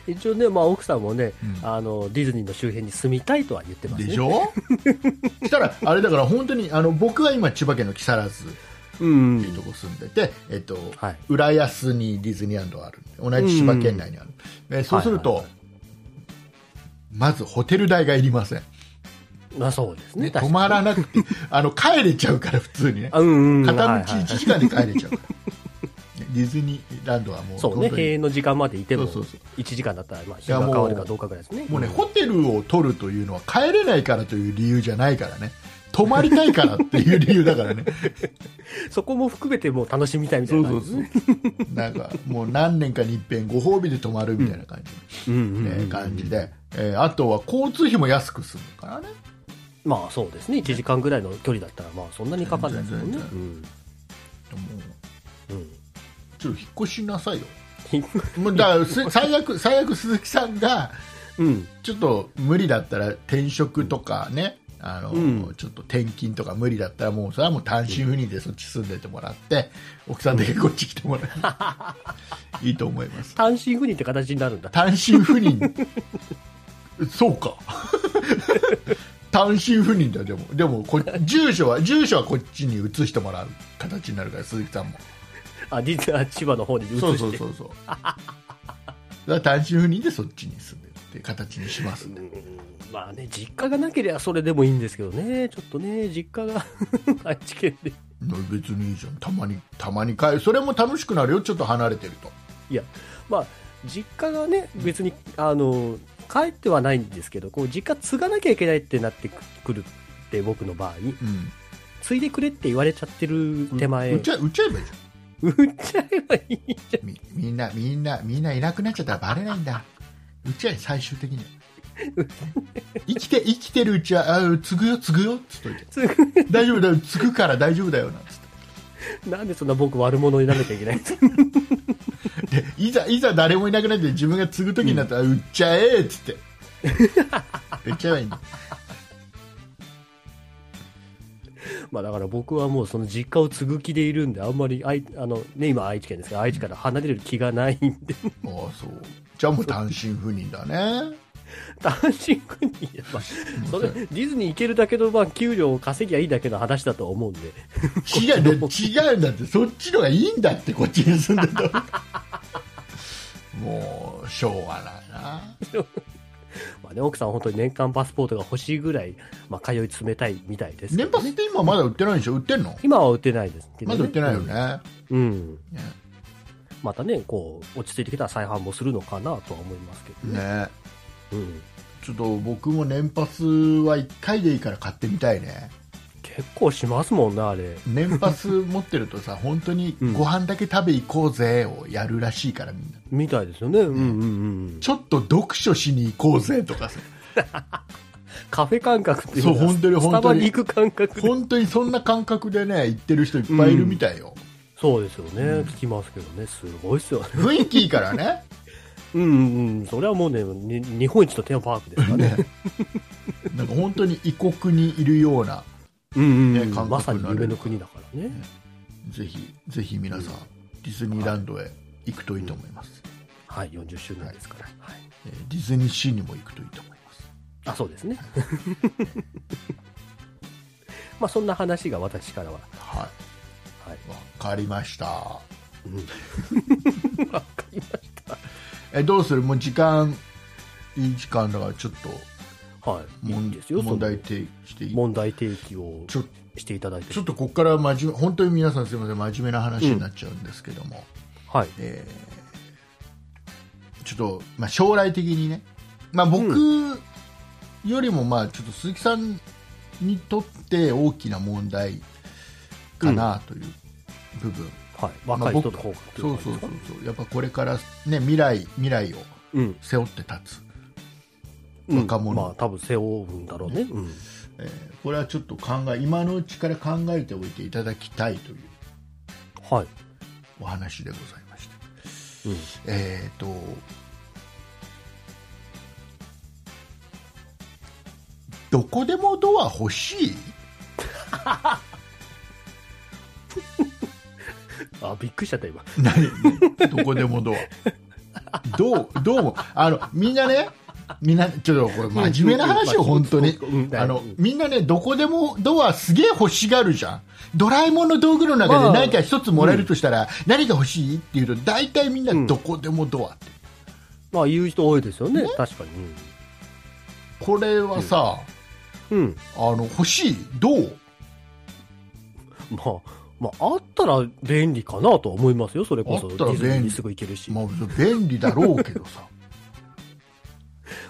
一応ね、まあ奥さんもね、うん。あの、ディズニーの周辺に住みたいとは言ってますね。でしょ？したらあれだから本当にあの僕は今千葉県の木更津うん。っていうところ住んでて、えっとはい。浦安にディズニーランドがある同じ千葉県内にある、えーそうすると、はいはい。まずホテル代がいりません、まあそうですね。ね、確かに。泊まらなくて あの帰れちゃうから普通に。ねあうんうん。片道はいはい1時間で帰れちゃう。から、ディズニーランドはもうそうね、閉園の時間までいても、そうそうそ1時間だったら、まあ、日が変わるかどうかぐらいですね。もうね、んホテルを取るというのは帰れないからという理由じゃないからね。泊まりたいからっていう理由だからね。そこも含めてもう楽しみたいみたいそうそうな感じそう。なんかもう何年かに一遍ご褒美で泊まるみたいな感じ、うん感じで、えーあとは交通費も安く済むからねまあそうですね。1時間ぐらいの距離だったら、まあそんなにかかんないですもんね。うん。もううん。ちょっと引っ越しなさいよもうだ最悪最悪鈴木さんがうん。ちょっと無理だったら転職とかねあの、うんちょっと転勤とか無理だったらもうそれはもう単身赴任でそっち住んでてもらって奥さんだけこっち来てもらう いいと思います単身赴任って形になるんだ。単身赴任 そうか単身赴任だよでも。でもこ住所は住所はこっちに移してもらう形になるから鈴木さんも。あ、実は千葉の方に移して。そうそうそうそう。単身赴任でそっちに住んでるっていう形にしますんで。うん。まあね、実家がなければそれでもいいんですけどね。ちょっとね、実家が 愛知県で。別にいいじゃん。たまにたまに帰る。それも楽しくなるよ。ちょっと離れてると。いや、まあ、実家がね、別に、あの、帰ってはないんですけど、こう、実家継がなきゃいけないってなってくるって、僕の場合、うん継いでくれって言われちゃってる手前、売っちゃ売っちゃえばいいじゃん。売っちゃえばいいじゃん。みみんなみんなみんないなくなっちゃったらバレないんだ。うちは最終的に。生きて生きてるうちはあ継ぐよ継ぐよっつっといて。継大丈夫だよ継ぐから大丈夫だよなんつって。ぐなんでそんな僕悪者にならなきゃいけないんですかでいざいざ誰もいなくなって自分が継ぐ時になったら、売っちゃえっつって。売っちゃえばいいんだまあだから僕はもうその実家を継ぐ気でいるんで、あんまり愛、あの、ね、今愛知県ですけど、愛知から離れる気がないんで、ああそう。じゃあもう単身赴任だね。単身赴任、まあ、それ、ディズニー行けるだけの、まあ、給料を稼ぎゃいいだけの話だと思うんで。違う、ね、違うんだって。そっちのがいいんだってこっちに住んでたらもうしょうがないな まあね、奥さんは本当に年間パスポートが欲しいぐらい、まあ、通い詰めたいみたいですね、年パスって今まだ売ってないでしょ？売ってんの？今は売ってないですけど、ね。まだ売ってないよね、うん。うん。ねまたね、こう、落ち着いてきたら再販もするのかなとは思いますけどね。ねうん。ちょっと僕も年パスは1回でいいから買ってみたいね結構しますもんね、あれ。年パス持ってるとさ 本当にご飯だけ食べ行こうぜをやるらしいからみんなみたいですよね。うんうんうん。ちょっと読書しに行こうぜとかさ カフェ感覚っていうそう本当に本当に行く感覚で。本当にそんな感覚でね行ってる人いっぱいいるみたいよ、そうですよね、聞きますけどね。すごいっすよね。雰囲気いいからね うんうんうん。それはもうね、に日本一のテーマパークですからね。ねなんか本当に異国にいるようなうんうん、うんねまさに夢の国だからね。ぜひぜひ皆さん、ディズニーランドへ行くといいと思います、はい、40周年ですから。はい。えーディズニーシーにも行くといいと思いますあ、そうですね。まあそんな話が私からは。ははい。いわかりましたうん わかりました。えどうする？もう時間いい時間だからちょっとはい。いい問んですよ。問題そ提起して問題提起をしていただいて。ちょっとここから真面目本当に皆さんすみません真面目な話になっちゃうんですけども、はい。えーちょっと、まあ、将来的にね、まあ、僕よりもまあちょっと鈴木さんにとって大きな問題かなという部分、はい。まあ若い人の方がっていそうそうそうそうやっぱこれから、ね、未来未来をうん。背負って立つ、うん若者まあ多分背負うんだろうね。うん。えーこれはちょっと考え今のうちから考えておいていただきたいというはい。お話でございましてうん。えっ、とどこでもドア欲しい？あ、びっくりしちゃった今。何どこでもドアどうどうもあのみんなねみんなちょっとこれ 真面目な話ようん本当にうんあのうんみんなねどこでもドアすげえ欲しがるじゃんドラえもんの道具の中でまあ何か一つもらえるとしたら、何が欲しいって言うと大体みんなどこでもドアって、まあ言う人多いですよね。確かに。これはさ、うん。あの欲しいどう？まあ、まあ、あったら便利かなとは思いますよ。それこそ。あったら便利すぐ行けるし。まあ便利だろうけどさ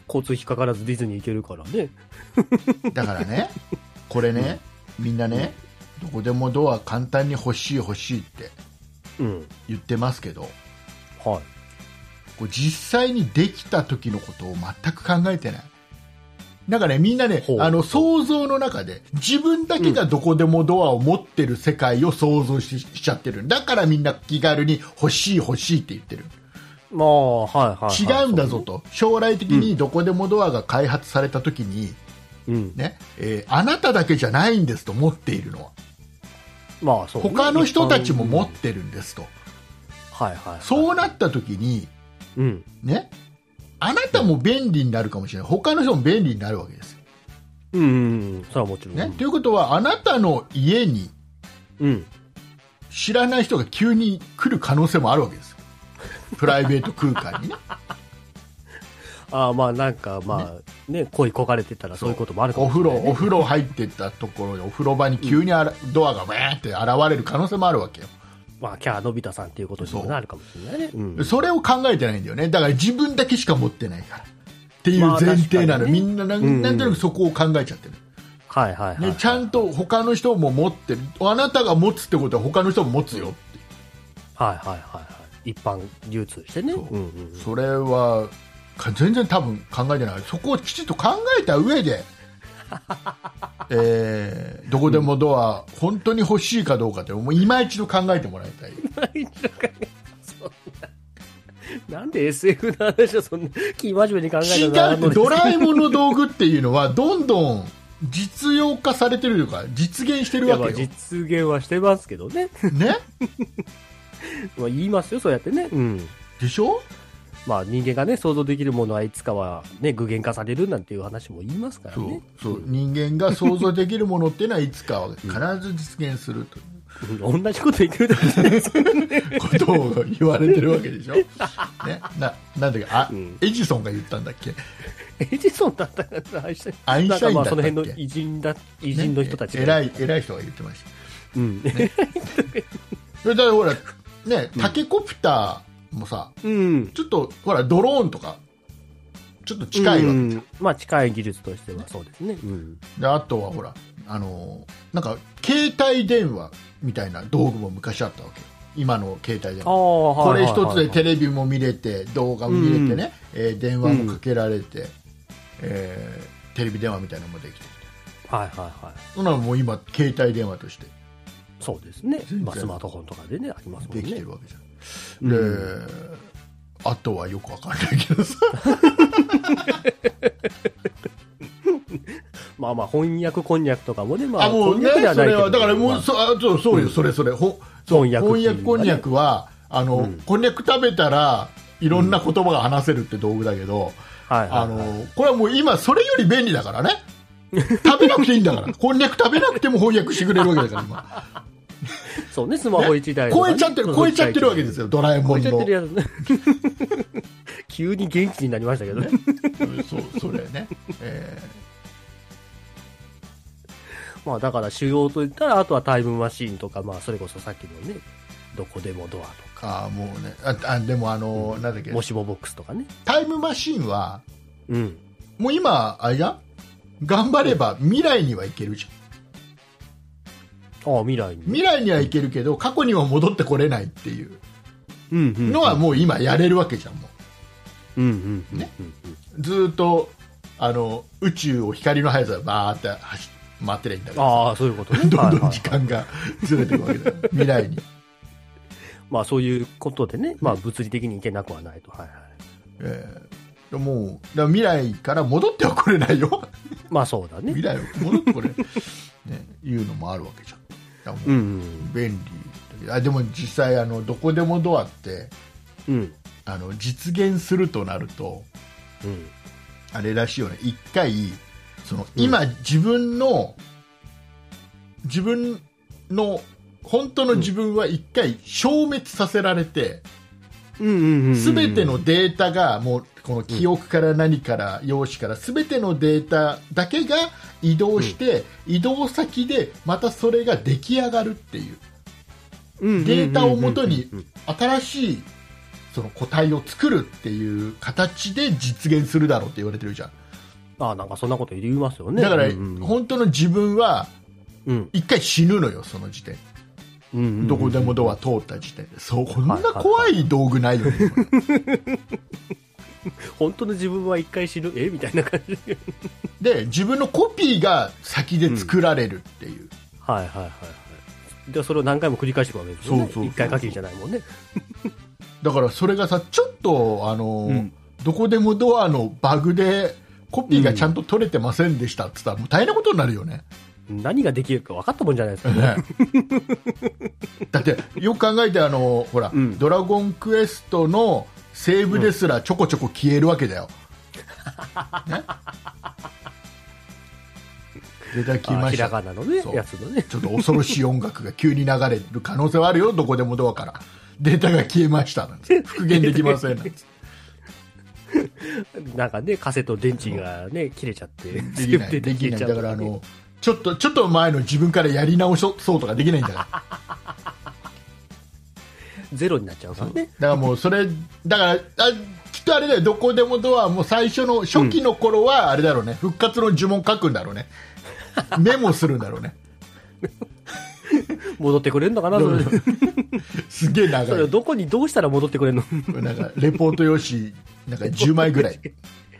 交通費かからずディズニー行けるからね。だからねこれね、みんなねどこでもドア簡単に欲しい欲しいってうん。言ってますけどはい。こう実際にできた時のことを全く考えてないなんかねみんなねあの想像の中で自分だけがどこでもドアを持ってる世界を想像し,、しちゃってるだからみんな気軽に欲しい欲しいって言ってる。違うんだぞと、将来的にどこでもドアが開発された時に、そうん。ねえーあなただけじゃないんですと持っているのはまあ、そう、ね。他の人たちも持っうんてるんですと、はいはい、はい。そうなった時に、うん。ね、あなたも便利になるかもしれない他の人も便利になるわけですよ、うんうんうん。それはもちろん。ねということはあなたの家にうん。知らない人が急に来る可能性もあるわけですよプライベート空間にね。ああ、まあなんか、まあ、ね、恋焦がれてたらそう。いうこともあるかもお風呂。お風呂入ってったところでお風呂場に急にあら、ドアがバーンって現れる可能性もあるわけよ。まあ、キャーのび太さんっていうことにもなるかもしれないね。う。ん。それを考えてないんだよね。だから自分だけしか持ってないから。っていうまあ前提なの、ね。みんななん,、うん。なんとなくそこを考えちゃってる、はいはいはい、ね、ちゃんと他の人も持ってる。あなたが持つってことは他の人も持つよって。はいはいはいはい。一般流通してね。そううんうんうん。それはか全然多分考えてないそこをきちっと考えた上で、えーどこでもドア、本当に欲しいかどうかってもう今一度考えてもらいたいそんな。なんで SF の話をそんな、気真面目に考え違うたってドラえもんの道具っていうのはどんどん実用化されてるというか実現してるわけよ、実現はしてますけどね。ね、まあ言いますよ、そうやってね。うん。でしょ？まあ人間がね、想像できるものはいつかはね、具現化されるなんていう話も言いますからそうね。そう。人間が想像できるものっていうのはいつかは必ず実現するとう。ん 同じこと言ってるだけじゃないですか。いうことを言われてるわけでしょ、ね、ななんだっけあ、うん。エジソンが言ったんだっけ？エジソンだったかな、アインシュタインだったっけ？その辺の偉人だ、偉人の人たちが。ね偉い偉い人が言ってました。うん。それだからほらねタケコプターもさうん。ちょっとほらドローンとかちょっと近いわけ、うん。まあ近い技術としてはそうですね。うん。であとはほらあのーなんか携帯電話みたいな道具も昔あったわけ。よ今の携帯電あ話。あ、こはいれ一つでテレレビも見れて動画も見れてね、えー電話もかけられて、えーテレビ電話みたいなのもできて。はいはいはい。そんなのもう今携帯電話としてそうですね。まあスマートフォンとかでね、ありますもんね。できてる。わけじゃん、うん。であとはよくわかんないけどさ。まあまあ翻訳こんにゃくとかもね、まあ、あもうねそれはだからもまあ。うそあそうそうよそれそれ。ほそう翻訳っていう翻訳こんにゃくはあの、うん。こんにゃく食べたらいろんな言葉が話せるって道具だけど、はいはいはい。あのこれはもう今それより便利だからね。食べなくていいんだから。こんにゃく食べなくても翻訳してくれるわけだから今そうね、スマホ一台ね、超えちゃってる超えちゃってるわけですよドラえもんの。超えちゃってるやつ。ね。急に元気になりましたけどね。そうそれね、え まあだから主要といったら、あとはタイムマシーンとか、まあそれこそさっきのね、どこでもドアとーか、あーもうね。ああでもあの、なんだっけ？もしもボックスとかね。タイムマシンはうん。もう今あれじゃん？頑張れば未来には行けるじゃんああ、未来に。未来には行けるけど過去には戻ってこれないっていう。のはもう今やれるわけじゃんもうんうんうん。ずーっとあの宇宙を光の速さでバーって走回ってりゃいいんだけどああ、そういうことね。どんどん時間がずれていくわけだよ未来に、まあそういうことでね、まあ物理的にいけなくはないと。はいはい。えー、もうだ未来から戻ってはこれないよ まあそうだね未。来は戻ってこれ、ね、いうのもあるわけじゃんもううんうん。便利あでも実際あのどこでもドアってうん。あの実現するとなるとうん。あれらしいよね一回そのうん今、自分の自分の本当の自分は一回消滅させられてうんうんうんうん。すべ、てのデータがもうこの記憶から何から用紙から全てのデータだけが移動して、移動先でまたそれが出来上がるっていう。データをもとに新しいその個体を作るっていう形で実現するだろうって言われてるじゃん。ああ、なんかそんなこと言いますよね。だから、本当の自分はうん。一回死ぬのよその時点。うんうんうんどこでもドア通った時点で。そうこんな怖い道具ないよね、本当の自分は一回死ぬ、え？みたいな感じで。で自分のコピーが先で作られるっていう、はいはいはいはい。で、それを何回も繰り返していくわけですよね。そうそうそう一回限りじゃないもんね。だからそれがさちょっとあの、うんどこでもドアのバグでコピーがちゃんと取れてませんでしたって言ったらもう大変なことになるよね何ができるか分かったもんじゃないですか。ねだってよく考えてあのほら、うんドラゴンクエストのセーブですらちょこちょこ消えるわけだよ、ね？データ消えあひらましたがなのねやつのね。ちょっと恐ろしい音楽が急に流れる可能性はあるよ どこでもドアから。データが消えましたなんて。復元できませんなんて。なんかね、カセット電池がね、切れちゃって。できないできない。だからあのちょっとちょっと前の自分からやり直そうとかできないんだからゼロになっちゃうからね。だからもうそれだからあきっとあれだよ。どこでもドアも最初の初期の頃はあれだろうね、復活の呪文書くんだろうね。メモするんだろうね。戻ってくれるのかなそれ。すげえ長それをいどこにどうしたら戻ってくれるの？なんかレポート用紙なんか10枚ぐらい。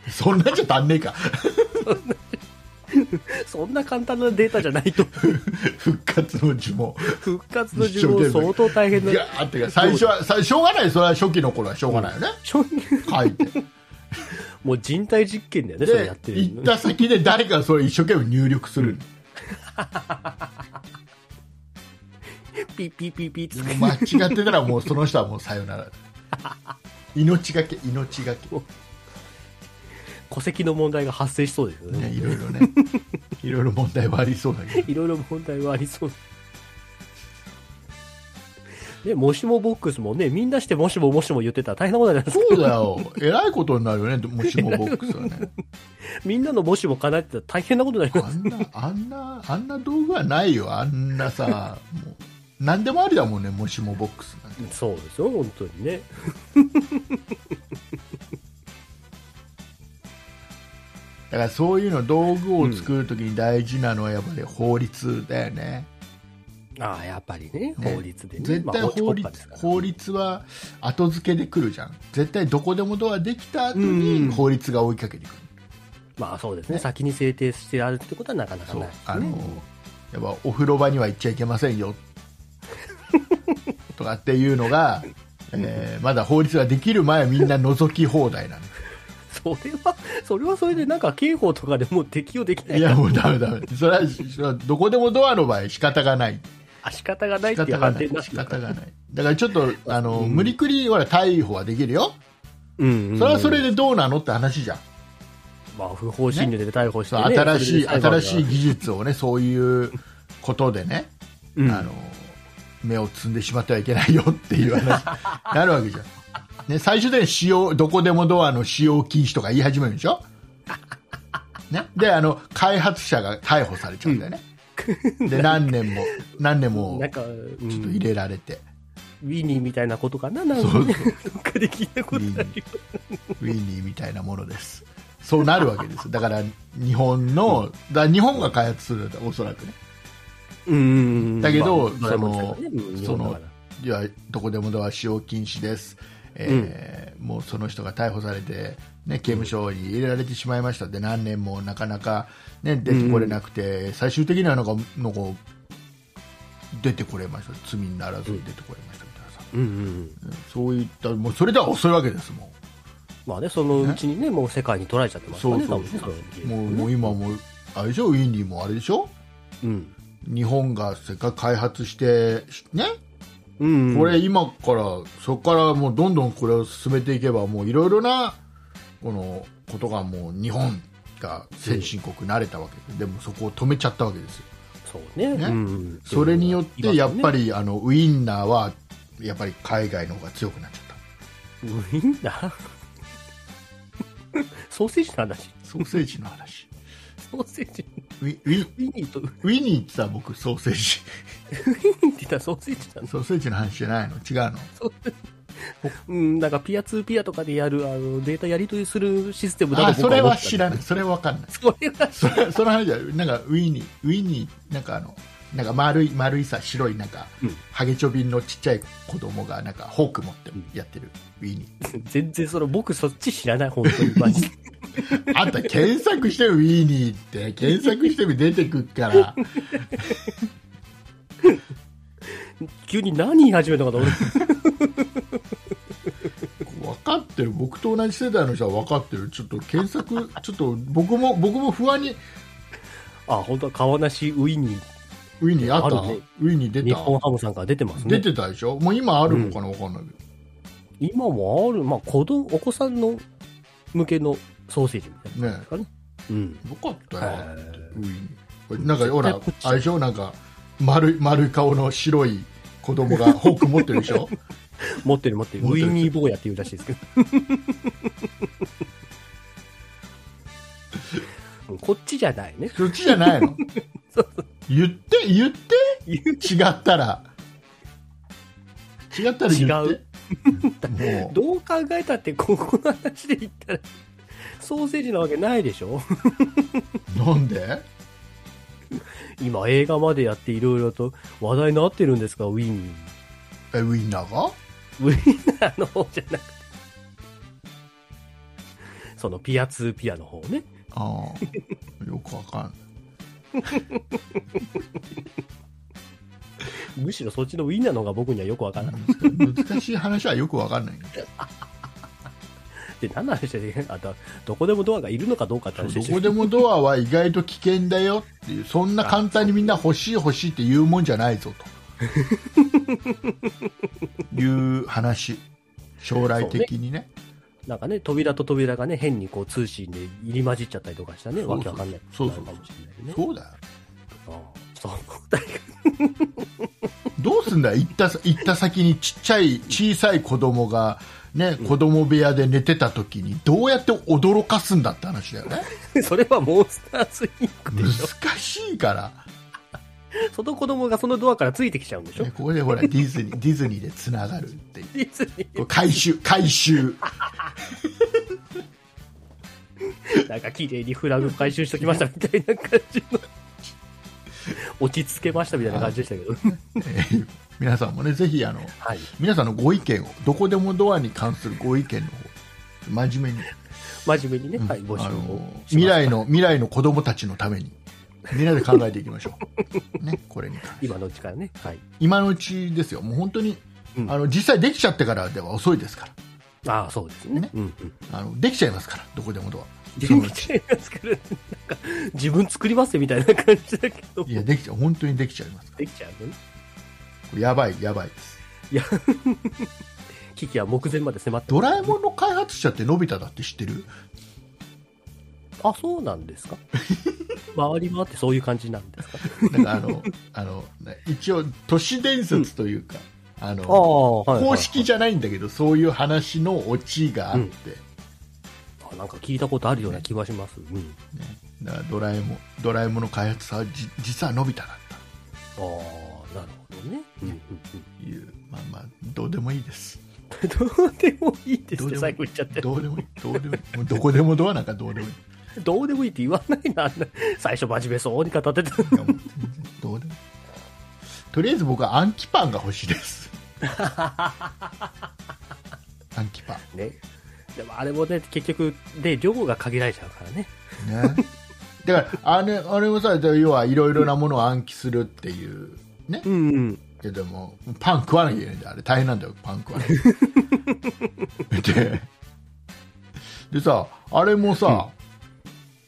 そんなんじゃ足んねえか そんな簡単なデータじゃないと。復活の呪文。復活の呪文相当大変な。いやーってか最初は最しょうがない。それは初期の頃はしょうがないよね、ちょ書いて。もう人体実験だよね、それやってる行った先で誰かそれ一生懸命入力する、ピッピッピッピッつもう間違ってたらもうその人はもうさよなら。命がけ命がけ戸籍の問題が発生しそうですよね、ね。いろいろね、いろいろ問題はありそうだけど、いろいろ問題はありそう。ね、もしもボックスもね、みんなしてもしももしも言ってたら大変なことになる。そうだよ、えらいことになるよね、もしもボックスはね、みんなのもしも叶えてたら大変なことになります。あんな、あんな、あんな道具はないよ、あんなさ、もう、なんでもありだもんね、もしもボックスなんて。そうですよ、本当にね。だからそういうの、道具を作るときに大事なのはやっぱり法律だよね。ああ、やっぱりね、ね法律でね。絶対まあ法律,、ですから法律は後付けで来るじゃん。絶対どこでもドアできた後うんに法律が追いかけてくる。まあそうですね、先に制定してあるってことはなかなかないあのね。やっぱお風呂場には行っちゃいけませんよ とかっていうのが、えーまだ法律ができる前はみんな覗き放題なのそれは、それはそれでなんか刑法とかでもう適用できない。いやもうダメダメ。それはそれはどこでもドアの場合仕方がない。あ仕方がない仕っていう方がない。判定にな仕。方がない。だからちょっとあの、うん。無理くりほら逮捕はできるよ。うんうんうん。それはそれでどうなのって話じゃん、まあ不法侵入で逮捕してそうね。新しい新しい技術をねそういうことでね、うん。あの目を摘んでしまってはいけないよっていう話になるわけじゃん、ね、最終的に使用どこでもドアの使用禁止とか言い始めるでしょ、ね、であの開発者が逮捕されちゃうんだよね、で何年も何年もなんか、うん。ちょっと入れられて、ウィニーみたいなことかな？なんかで聞いたことあるよ。ウィニーみたいなものです。そうなるわけです。だから日本の、だ日本が開発するんだおそらくね。うん。うんうんだけどまあそのね。そのいやどこでもドア使用禁止です、えーもうその人が逮捕されて、ね、刑務所に入れられてしまいましたで何年もなかなか、ね、出てこれなくて、最終的にはなんかなんか出てこれました。罪にならずに出てこれましたみたいなさ、うんうんうん。うんそういったもうそれでは遅いわけですもんまあね、そのうちにね、もう世界に捉えちゃってますからね、そうそうそのゲームもうもう今もうあれでしょ？ウィンディもあれでしょ？うん。日本がせっかく開発してね？うんうん。これ今からそこからもうどんどんこれを進めていけばもういろいろなこのことがもう日本が先進国になれたわけで、でもそこを止めちゃったわけですよ。そうね。ね。うんうん。それによってやっぱり。りあのウインナーはやっぱり海外の方が強くなっちゃっウィンナー？ソーセージの話？ソーセージの話。ソーセージウィウィウィニーとウィウィニーってさ僕ソーセージ。ニーって言ったらソーセージなの？ソーセージの話じゃないの？違うの？う。ん、なんかピアツーピアとかでやるあのデータやり取りするシステムだとそれは知らない。それは分かんない。それはそれその話じゃなんかウィニーウィニーなんかあのなんか丸い丸いさ白いなんか、うん。ハゲチョビンのちっちゃい子供がなんかフォーク持ってやってる、ウィニ。ー 全然それ僕そっち知らない本当に。マジで。あんた検索してウィーニーって検索しても出てくっから。急に何言い始めたのかと思って。分かってる。僕と同じ世代の人は分かってる。ちょっと検索ちょっと僕も僕も不安に。あ本当は川梨ウィニーウィーニーあったねウィーニー出日た本ハムさんから出てますね。出てたでしょ？もう今あるの？かな分かん。ないけど、今もある？まあ子供お子さんの向けのソーセージみたいなね。ねうん。よかったよ、へウィーニーなんかほらあれでしょ？なんか丸い丸い顔の白い子供が フォーク持ってるでしょ？持ってる持ってる。ウィニー坊やっていうらしいですけど。う んこっちじゃないね。そっちじゃないの？言って？言って？違ったら。違ったら言って？もう。どう考えたってここの話で言ったらソーセージなわけないでしょ？なんで？今映画までやっていろいろと話題になってるんですか？ウィン。えウインナーが？ウィンナーの方じゃなくて。そのピアツーピアの方ね。ああ。よくわかんない むしろそっちのウィンナーの方が僕にはよくわからない難しい話はよくわかんないで何の話であとどこでもドアがいるのかどうかって話どでしょこでもドアは意外と危険だよっていうそんな簡単にみんな欲しい欲しいって言うもんじゃないぞと。いう話。将来的にねなんかね扉と扉がね変にこう通信で入り混じっちゃったりとかしたねそうそうわけわかんない。そうそうなるかもしれないね。そうだよ。ああそうだよどうすんだよ。行った行った先にちっちゃい小さい子供がね、子供部屋で寝てた時にどうやって驚かすんだって話だよね。それはモンスターズインクでしょ。難しいから、その子供がそのドアからついてきちゃうんでしょ？ね、ここでほらディズニー ディズニーでつながるっていう。ディズニこれ回収回収。ー なんか綺麗にフラグ回収しときましたみたいな感じの。落ち着けましたみたいな感じでしたけど。えー皆さんもねぜひあのはい。皆さんのご意見をどこでもドアに関するご意見の方真面目に、真面目にね、はい、募集を。未来の未来の子供たちのためにみんなで考えていきましょう、ね、これに関して。今のうちからね。はい。今のうちですよ。もう本当に、うん。あの実際できちゃってからでは遅いですから。ああそうですね。ね。うんうん。あのできちゃいますからどこでもドア。できちゃいますからなんか自分作りますよみたいな感じだけど。いやできちゃう。本当にできちゃいますかできちゃうのね。らこれやばいやばいです。いや 危機は目前まで迫ってドラえもんの開発者ってのび太だって知ってる？あそうなんですか？回り回ってそういう感じなんですか？なんかあの あのね一応都市伝説というか、あのあ、はいはい公式じゃないんだけどそういう話のオチがあって、あなんか聞いたことあるような気がします、うん、ね、だからドラえもんドラえもんの開発者はじ実はのび太だった。ああなるほどね、うんうんというまあまあどうでもいいです。うん、どうでもいいですって最後言っちゃって。どうでもいい。どうでもいい。もうどこでもドアなんかどうでもいいどうでもいいって言わないな。最初真面目そうに語ってた。どうでもとりあえず僕はアンキパンが欲しいです。アンキパン。ね。でもあれもね結局で量が限られちゃうからね。ね、だからあれあれもさ要はいろいろなものを暗記するっていうね。うんうん。けどもパン食わなきゃいけないんだよあれ。大変なんだよパン食わなきゃ ででさあれもさ、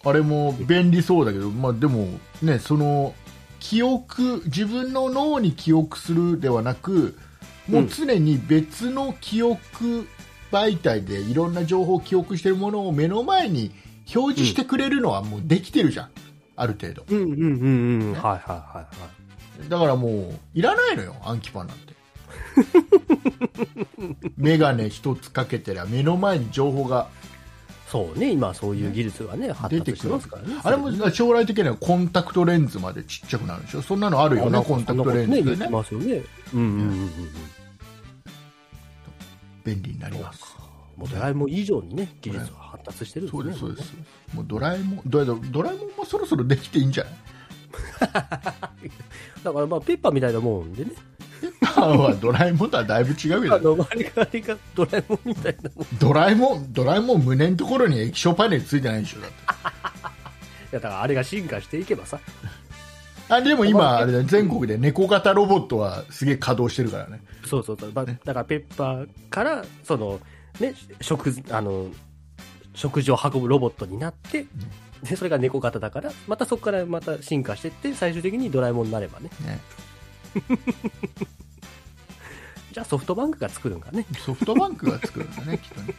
あれも便利そうだけど、まあ、でもねその記憶自分の脳に記憶するではなくもう常に別の記憶媒体でいろんな情報を記憶しているものを目の前に表示してくれるのはもうできてるじゃん、ある程度。うんうんうんうん。はいはいはいはい。だからもういらないのよ暗記パンなんて。眼鏡一つかけてりゃ目の前に情報がそうね、今そういう技術がね、発達してますからね。あれも将来的にはコンタクトレンズまでちっちゃくなるでしょそんなのあるよね、コンタクトレンズね、でね。ますよね。うんうんうんうん。便利になります。もうドラえもん以上にね、技術が発達してるんですね。そうです、そうです。もうドラえもん、ドラえもんもそろそろできていいんじゃない？だからまあ、ペッパーみたいなもんでね。パンはドラえもんとはだいぶ違うけど、あの、周りがあれがドラえもんみたいなもん。いドラえもん、ドラえもん胸のところに液晶パネルついてないでしょ、だって。や、だからあれが進化していけばさ。あでも今、あれだよ全国で猫型ロボットはすげえ稼働してるからね。そうそうそう。まあ、だからペッパーから、その、ね、食、あの、食事を運ぶロボットになって、で、それが猫型だから、またそこからまた進化していって、最終的にドラえもんになればね。ね じゃあソフトバンクが作るんかね。ソフトバンクが作るんだね、きっとね。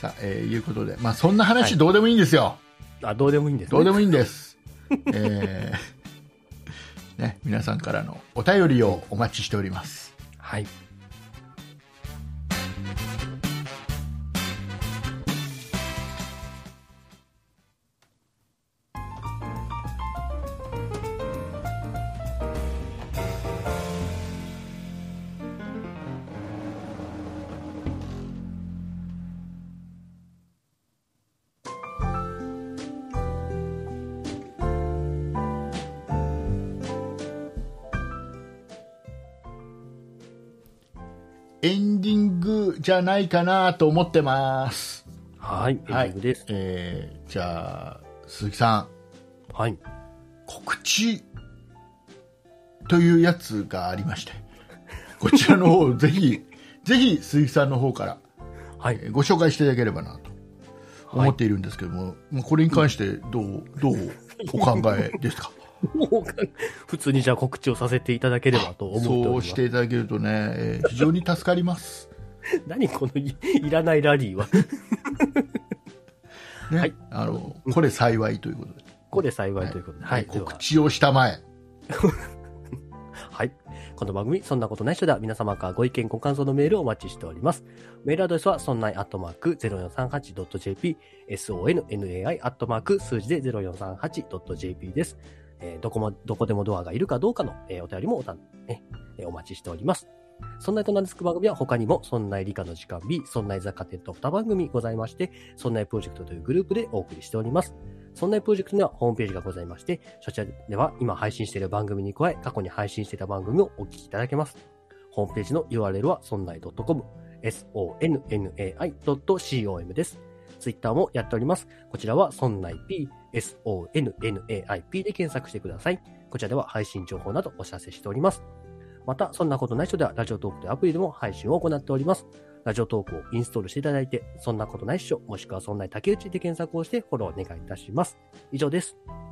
さあ、えーいうことで、まあそんな話どうでもいいんですよ。あ、どうでもいいんですね。どうでもいいんです。えーね、皆さんからのお便りをお待ちしております。はい。じゃないかなと思ってます。はい、エンディングです。えーじゃあ、鈴木さん、はい。告知というやつがありまして、こちらの方をぜひ、ぜひ鈴木さんの方からはい。えーご紹介していただければなと思っているんですけども、まあこれに関してどう、どうお考えですか？普通にじゃあ告知をさせていただければと思っております。そうしていただけるとね、えー非常に助かります。何このいいらないラリーは。ね、はいあの、これ幸いということで。ここで幸いということで。はい。では告知をしたまえ。はい。この番組、そんなことない人では皆様からご意見、ご感想のメールをお待ちしております。メールアドレスは、そんないアットマーク 0438.jp、sonnai アットマーク数字で 0438.jp です。えーどこも、どこでもドアがいるかどうかの、えーお便りもおた、ね、えーお待ちしております。そんないと名付く番組は他にも、そんな理科の時間 B、そんな雑貨店と2番組ございまして、そんなプロジェクトというグループでお送りしております。そんなプロジェクトにはホームページがございまして、そちらでは今配信している番組に加え、過去に配信していた番組をお聞きいただけます。ホームページの URL は、そんない .com、sonnai.com です。ツイッターもやっております。こちらは、そんない p、sonnaip で検索してください。こちらでは配信情報などお知らせしております。また、そんなことない人では、ラジオトークというアプリでも配信を行っております。ラジオトークをインストールしていただいて、そんなことないっしょ、もしくはそんな竹内で検索をしてフォローお願いいたします。以上です。ありが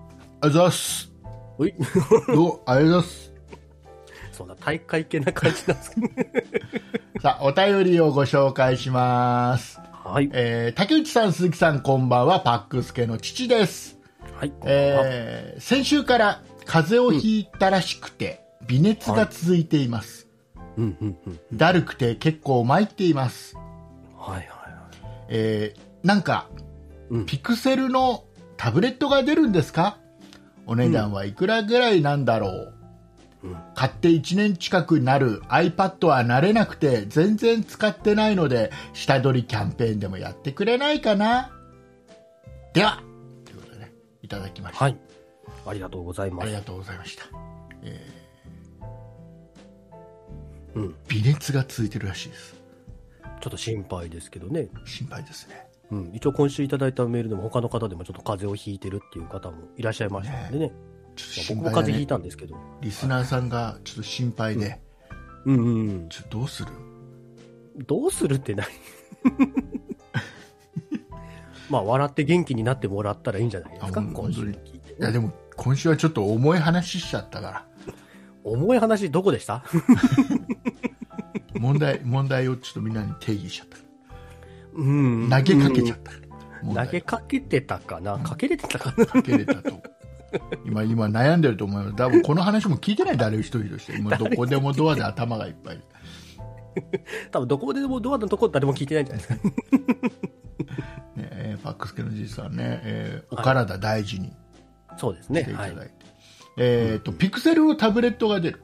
とうございます。うい、どうありがとうございます。そんな大会系な感じなんですけど。さあ、お便りをご紹介します。はい。えー竹内さん、鈴木さん、こんばんは。パックスケの父です。はい。えー先週から風邪をひいたらしくて、微熱が続いています。うんうんうん。だるくて結構参っています。はいはいはい。えーなんか、うんピクセルのタブレットが出るんですか？お値段はいくらぐらいなんだろう、うん買って1年近くなる iPad は慣れなくて全然使ってないので下取りキャンペーンでもやってくれないかなではということでねいただきました、はい。ありがとうございます。ありがとうございました、えうん。ー微熱が続いてるらしいですちょっと心配ですけどね。心配ですねうん。一応今週いただいたメールでも他の方でもちょっと風邪をひいてるっていう方もいらっしゃいましたのでね。ちょっと心配だまあ僕も風邪ひいねたんですけど。リスナーさんがちょっと心配で、うんうんうん。ちょっとどうする？どうするって何？まあ、笑って元気になってもらったらいいんじゃないですか、今週いやでも今週はちょっと重い話しちゃったから重い話どこでした？問題問題をちょっとみんなに定義しちゃった。うん。投げかけちゃった。投げかけてたかな？かけれてたかな？かけれたと。今今悩んでると思います。多分この話も聞いてない誰一人として。今どこでもドアで頭がいっぱい。多分どこでもドアのとこ誰も聞いてないんじゃないですか？パックスケのじいさんね、えーおはい体大事にそうですね。していただいて、はい。えっとピクセルのタブレットが出る、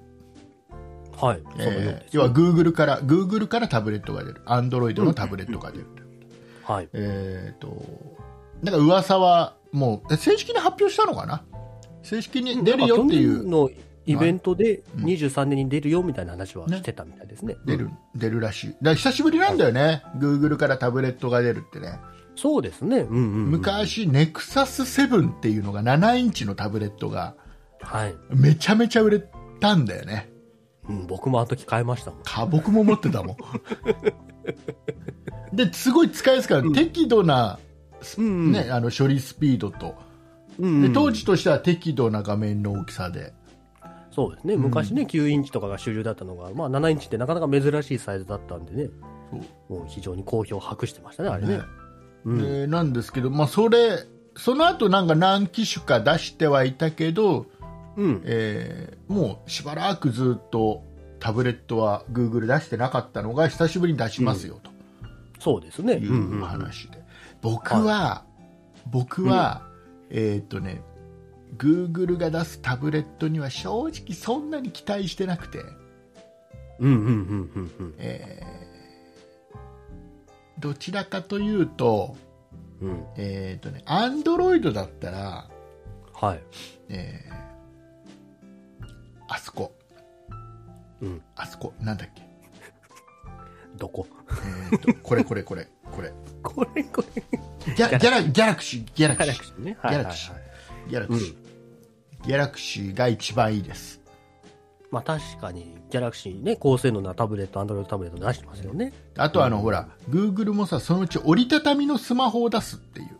はい。え。ー要は Google から Google からタブレットが出る Android のタブレットが出る、はい。えっ、となんか噂はもう正式に発表したのかな？正式に出るよっていうのイベントでうん23年に出るよみたいな話はしてたみたいですね。出る、出るらしいだから久しぶりなんだよね、Google からタブレットが出るってね、そうですね。うんうんうん。昔、ネクサス7っていうのが7インチのタブレットがはい。めちゃめちゃ売れたんだよね。うん、僕もあの時買いましたもん。か僕も持ってたもん。で、すごい使いやすかった。適度な、うんね、あの処理スピードと、うんで当時としては適度な画面の大きさで、そうですね。昔ね、9インチとかが主流だったのが、まあ7インチってなかなか珍しいサイズだったんでね、もう非常に好評を博してましたね、あれね。ねうん。でなんですけど、まあ、それ、その後なんか何機種か出してはいたけど、うん。えーもうしばらくずっとタブレットは Google 出してなかったのが久しぶりに出しますよとそうですね。いう話で、僕は、僕は、えーっとね Google が出すタブレットには正直そんなに期待してなくて、うんうんうんうんうんえーどちらかというと,、うん。えーっとね、Android だったら、はい。えーあそこ。うん。あそこ。なんだっけ？どこ？えーっとこれこれこれ。これ。これこれ。ギャギャラギャラクシー。ギャラクシー。ギャラクシーね。ギャラクシー。ギャラクシー、ギャラクシーが一番いいです。まあ確かに、ギャラクシーね、高性能なタブレット、アンドロイドタブレット出してますよね。あとあの、ほら Google もさそのうち折りたたみのスマホを出すっていう。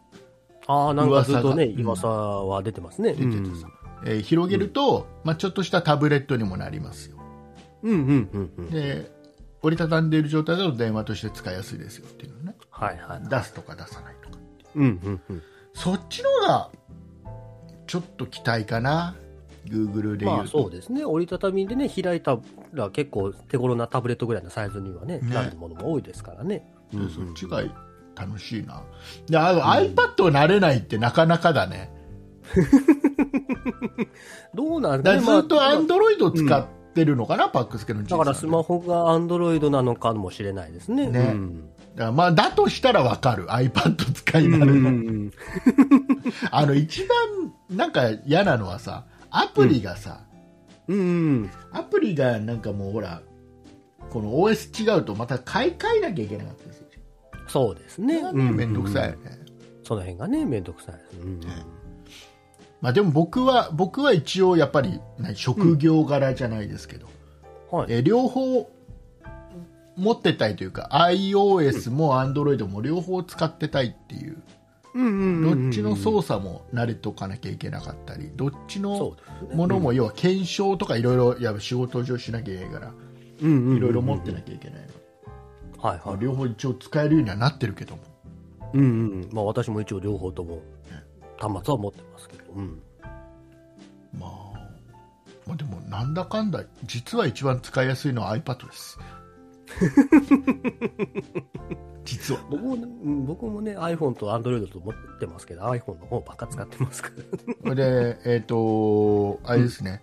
ああ、なんかずっとね、噂は出てますね。出ててさ、えー広げると、まあ、ちょっとしたタブレットにもなりますようんうんうんうん。で折りたたんでいる状態だと電話として使いやすいですよっていうのねはいはい。出すとか出さないとかうんうんうん。そっちの方がちょっと期待かな Google で言うと、まあそうですね。折りたたみでね、開いたら結構手頃なタブレットぐらいのサイズにはね、ねなるものも多いですからね。うんうんそっちが楽しいなであの、iPad を慣れないってなかなかだね どうなんだずっとまあ Android を使ってるのかな、パックスケのだからスマホがアンドロイドなのかもしれないですね。ね。うん。まあだとしたらわかる。iPad 使い慣れない、うん。あの一番なんか嫌なのはさアプリがさ、うん。うん。アプリがなんかもうほらこの OS 違うとまた買い替えなきゃいけなかったりするそうですね。じゃんねめんどくさいよね、その辺がね、めんどくさい。うんまあ、でも僕は僕は一応やっぱり何職業柄じゃないですけど、はい。えー両方持ってたいというか iOS も Android も両方使ってたいっていううんうんうんうんどっちの操作も慣れておかなきゃいけなかったりどっちのものも要は検証とかいろいろ仕事上しなきゃいけないからうんうんうんうんいろいろ持ってなきゃいけないのはいはい。両方一応使えるようにはなってるけどもうんうん。まあ私も一応両方とも端末は持ってますけど。うん。まあ、まあでもなんだかんだ実は一番使いやすいのは iPad です 実は僕もね、うん僕もね、iPhone と Android と持ってますけど、iPhone の方ばっか使ってますから。でえっ、とあれですね、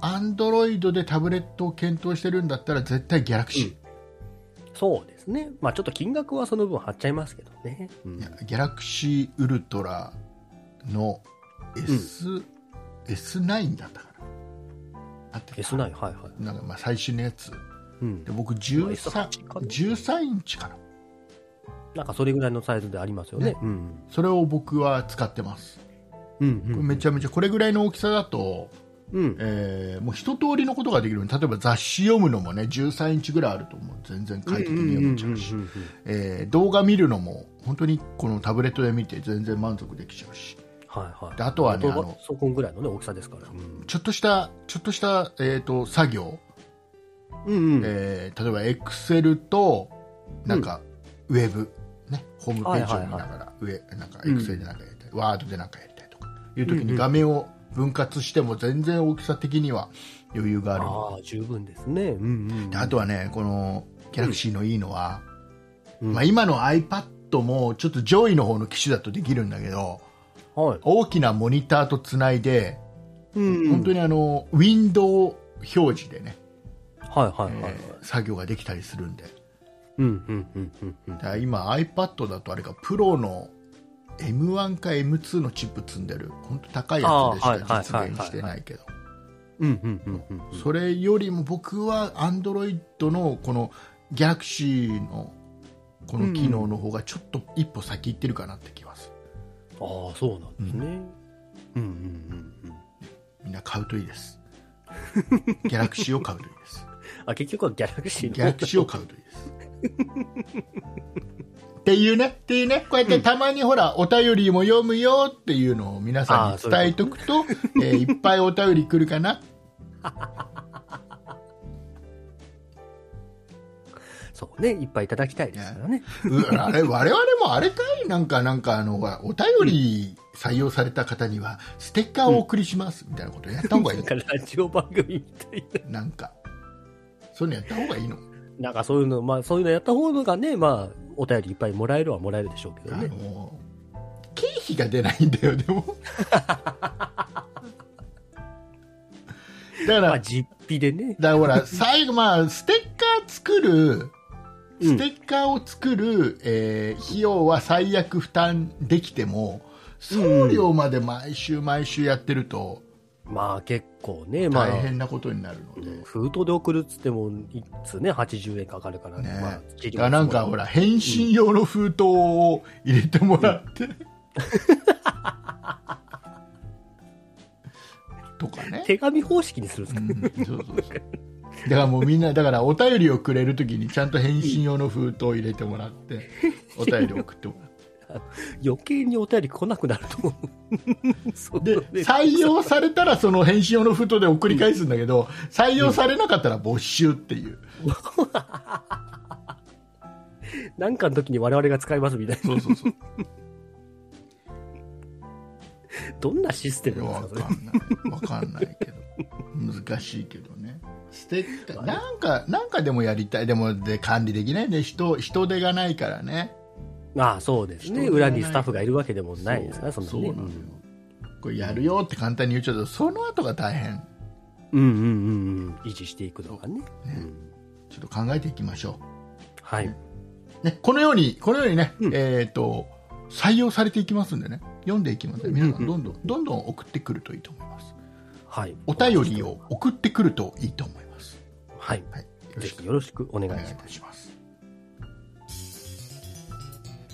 Android でタブレットを検討してるんだったら絶対 Galaxy、そうですね。まあちょっと金額はその分張っちゃいますけどね。うんいや Galaxy ウルトラの S、S9 だったかなあってた S9、はいはい。なんかまあ最新のやつうんで。僕まあ 13, S8 かな13インチかななんかそれぐらいのサイズでありますよね。ねうん。それを僕は使ってます、うん、うん。これめちゃめちゃこれぐらいの大きさだと、うん。えーもう一通りのことができる例えば雑誌読むのもね13インチぐらいあるともう全然快適に読めちゃうし動画見るのも本当にこのタブレットで見て全然満足できちゃうしはいはい。であとはねあのパソコンぐらいのね、大きさですから。うん。ちょっとしたちょっとした、えー、と作業、うんうん。えー例えばエクセルとなんかウェブ、ね、ホームページを見ながら、上なんかエクセルでなんかやりたい、ワードでなんかやりたいとかいう時うんうんに画面を分割しても全然大きさ的には余裕があるのああ、十分ですね。うんうん。であとはねこのギャラクシーのいいのは、うんまあ、今の iPad もちょっと上位の方の機種だとできるんだけどはい。大きなモニターとつないで、うん本当にあのウィンドウ表示でね、はいはいはい。えー作業ができたりするんでうんうんうんうんうん。だから今 iPad だとあれかプロの M1 か M2 のチップ積んでる本当高いやつでしか実現してないけど。それよりも僕は Android のこの Galaxy のこの機能の方がちょっと一歩先行ってるかなって気がする、ああ、そうなんですね。うん。うんうんうん。みんな買うといいです。ギャラクシーを買うといいです。あ、結局はギャラクシーの。ギャラクシーを買うといいです。っていうねっていうねこうやってたまにほら、お便りも読むよっていうのを皆さんに伝えとくとえーいっぱいお便り来るかな そうね、いっぱいいただきたいですからね。うあれ我々もあれかいなんかなんかあのお便り採用された方にはステッカーをお送りしますみたいなことやった方がいいなんかラジオ番組みたいな。なんかそういうのやった方がいいの？なんかそういうの、まあそういうのやった方がね、まあお便りいっぱいもらえるはもらえるでしょうけどあね。の経費が出ないんだよでも だから、まあ実費でね。だからほら最後まあステッカー作るうんステッカーを作る、えー費用は最悪負担できても送料まで毎週毎週やってるとまあ結構ね、まあ。大変なことになるので、封筒で送るっつっても、いつね、80円かかるからね。ねまあ、だからなんかほら返信用の封筒を入れてもらって、とかね、手紙方式にするんですか、うん、そうそうそうだからもうみんなだからお便りをくれるときにちゃんと返信用の封筒を入れてもらって お便りを送ってもらって。余計にお便り来なくなると思う。でね。採用されたらその返信用の封筒で送り返すんだけど採用されなかったら没収っていう、なんかの時に我々が使いますみたいな。そうそうそう。どんなシステムですか、かんない。わかんないけど。難しいけどねステッカーなんかなんかでもやりたい。でもで管理できない。んで人人手がないからね。それああ、そうですね。裏にスタッフがいるわけでもないですから、そんなね。そうなのよ、これやるよって簡単に言っちゃうとその後が大変。うんうんうんうん。維持していくのがね。ね。うん。ちょっと考えていきましょはい。う、ね、このようにこのようにね、うん。えっ、と採用されていきますんでね。読んでいきますんで皆さうんんうん。どんどんどんどん送ってくるといいと思いますはい。お便りを送ってくるといいと思いますはい。はいよろぜしくひよろしくお願いします。たします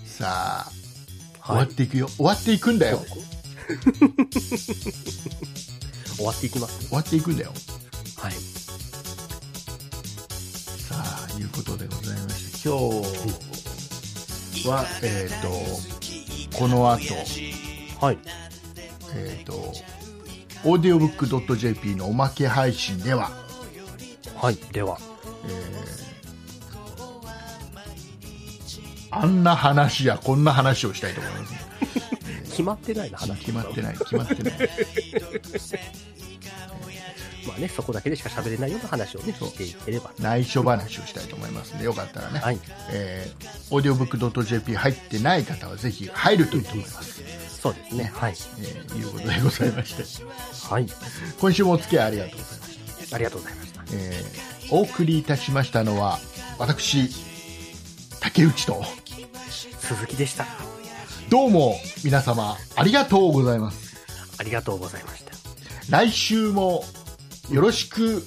さあ終はいわっていくよ、終わっていくんだよ 終わっていきます。終わっていくんだよはい。さあいうことでございまして今日はえっ、とこの後はい。えっ、とオーディオブックドット JP のおまけ配信では、はい。では。えーあんな話やこんな話をしたいと思います、決まってないな、話。決まってない決まってない まあね、そこだけでしか喋れないような話をね、していければ。内緒話をしたいと思いますのでよかったらね、はい。えー、オーディオブックドット JP 入ってない方はぜひ入るといいと思います、そうですね。はい。えーいうことでございましてはい。今週もお付き合いありがとうございましたありがとうございました。えーお送りいたしましたのは私竹内と鈴木でした。どうも皆様ありがとうございますありがとうございました。来週もよろしく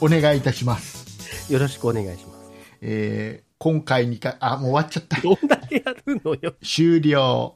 お願いいたします、よろしくお願いしまえー今回にかあもう終わっちゃったす。どんだけやるのよ。終了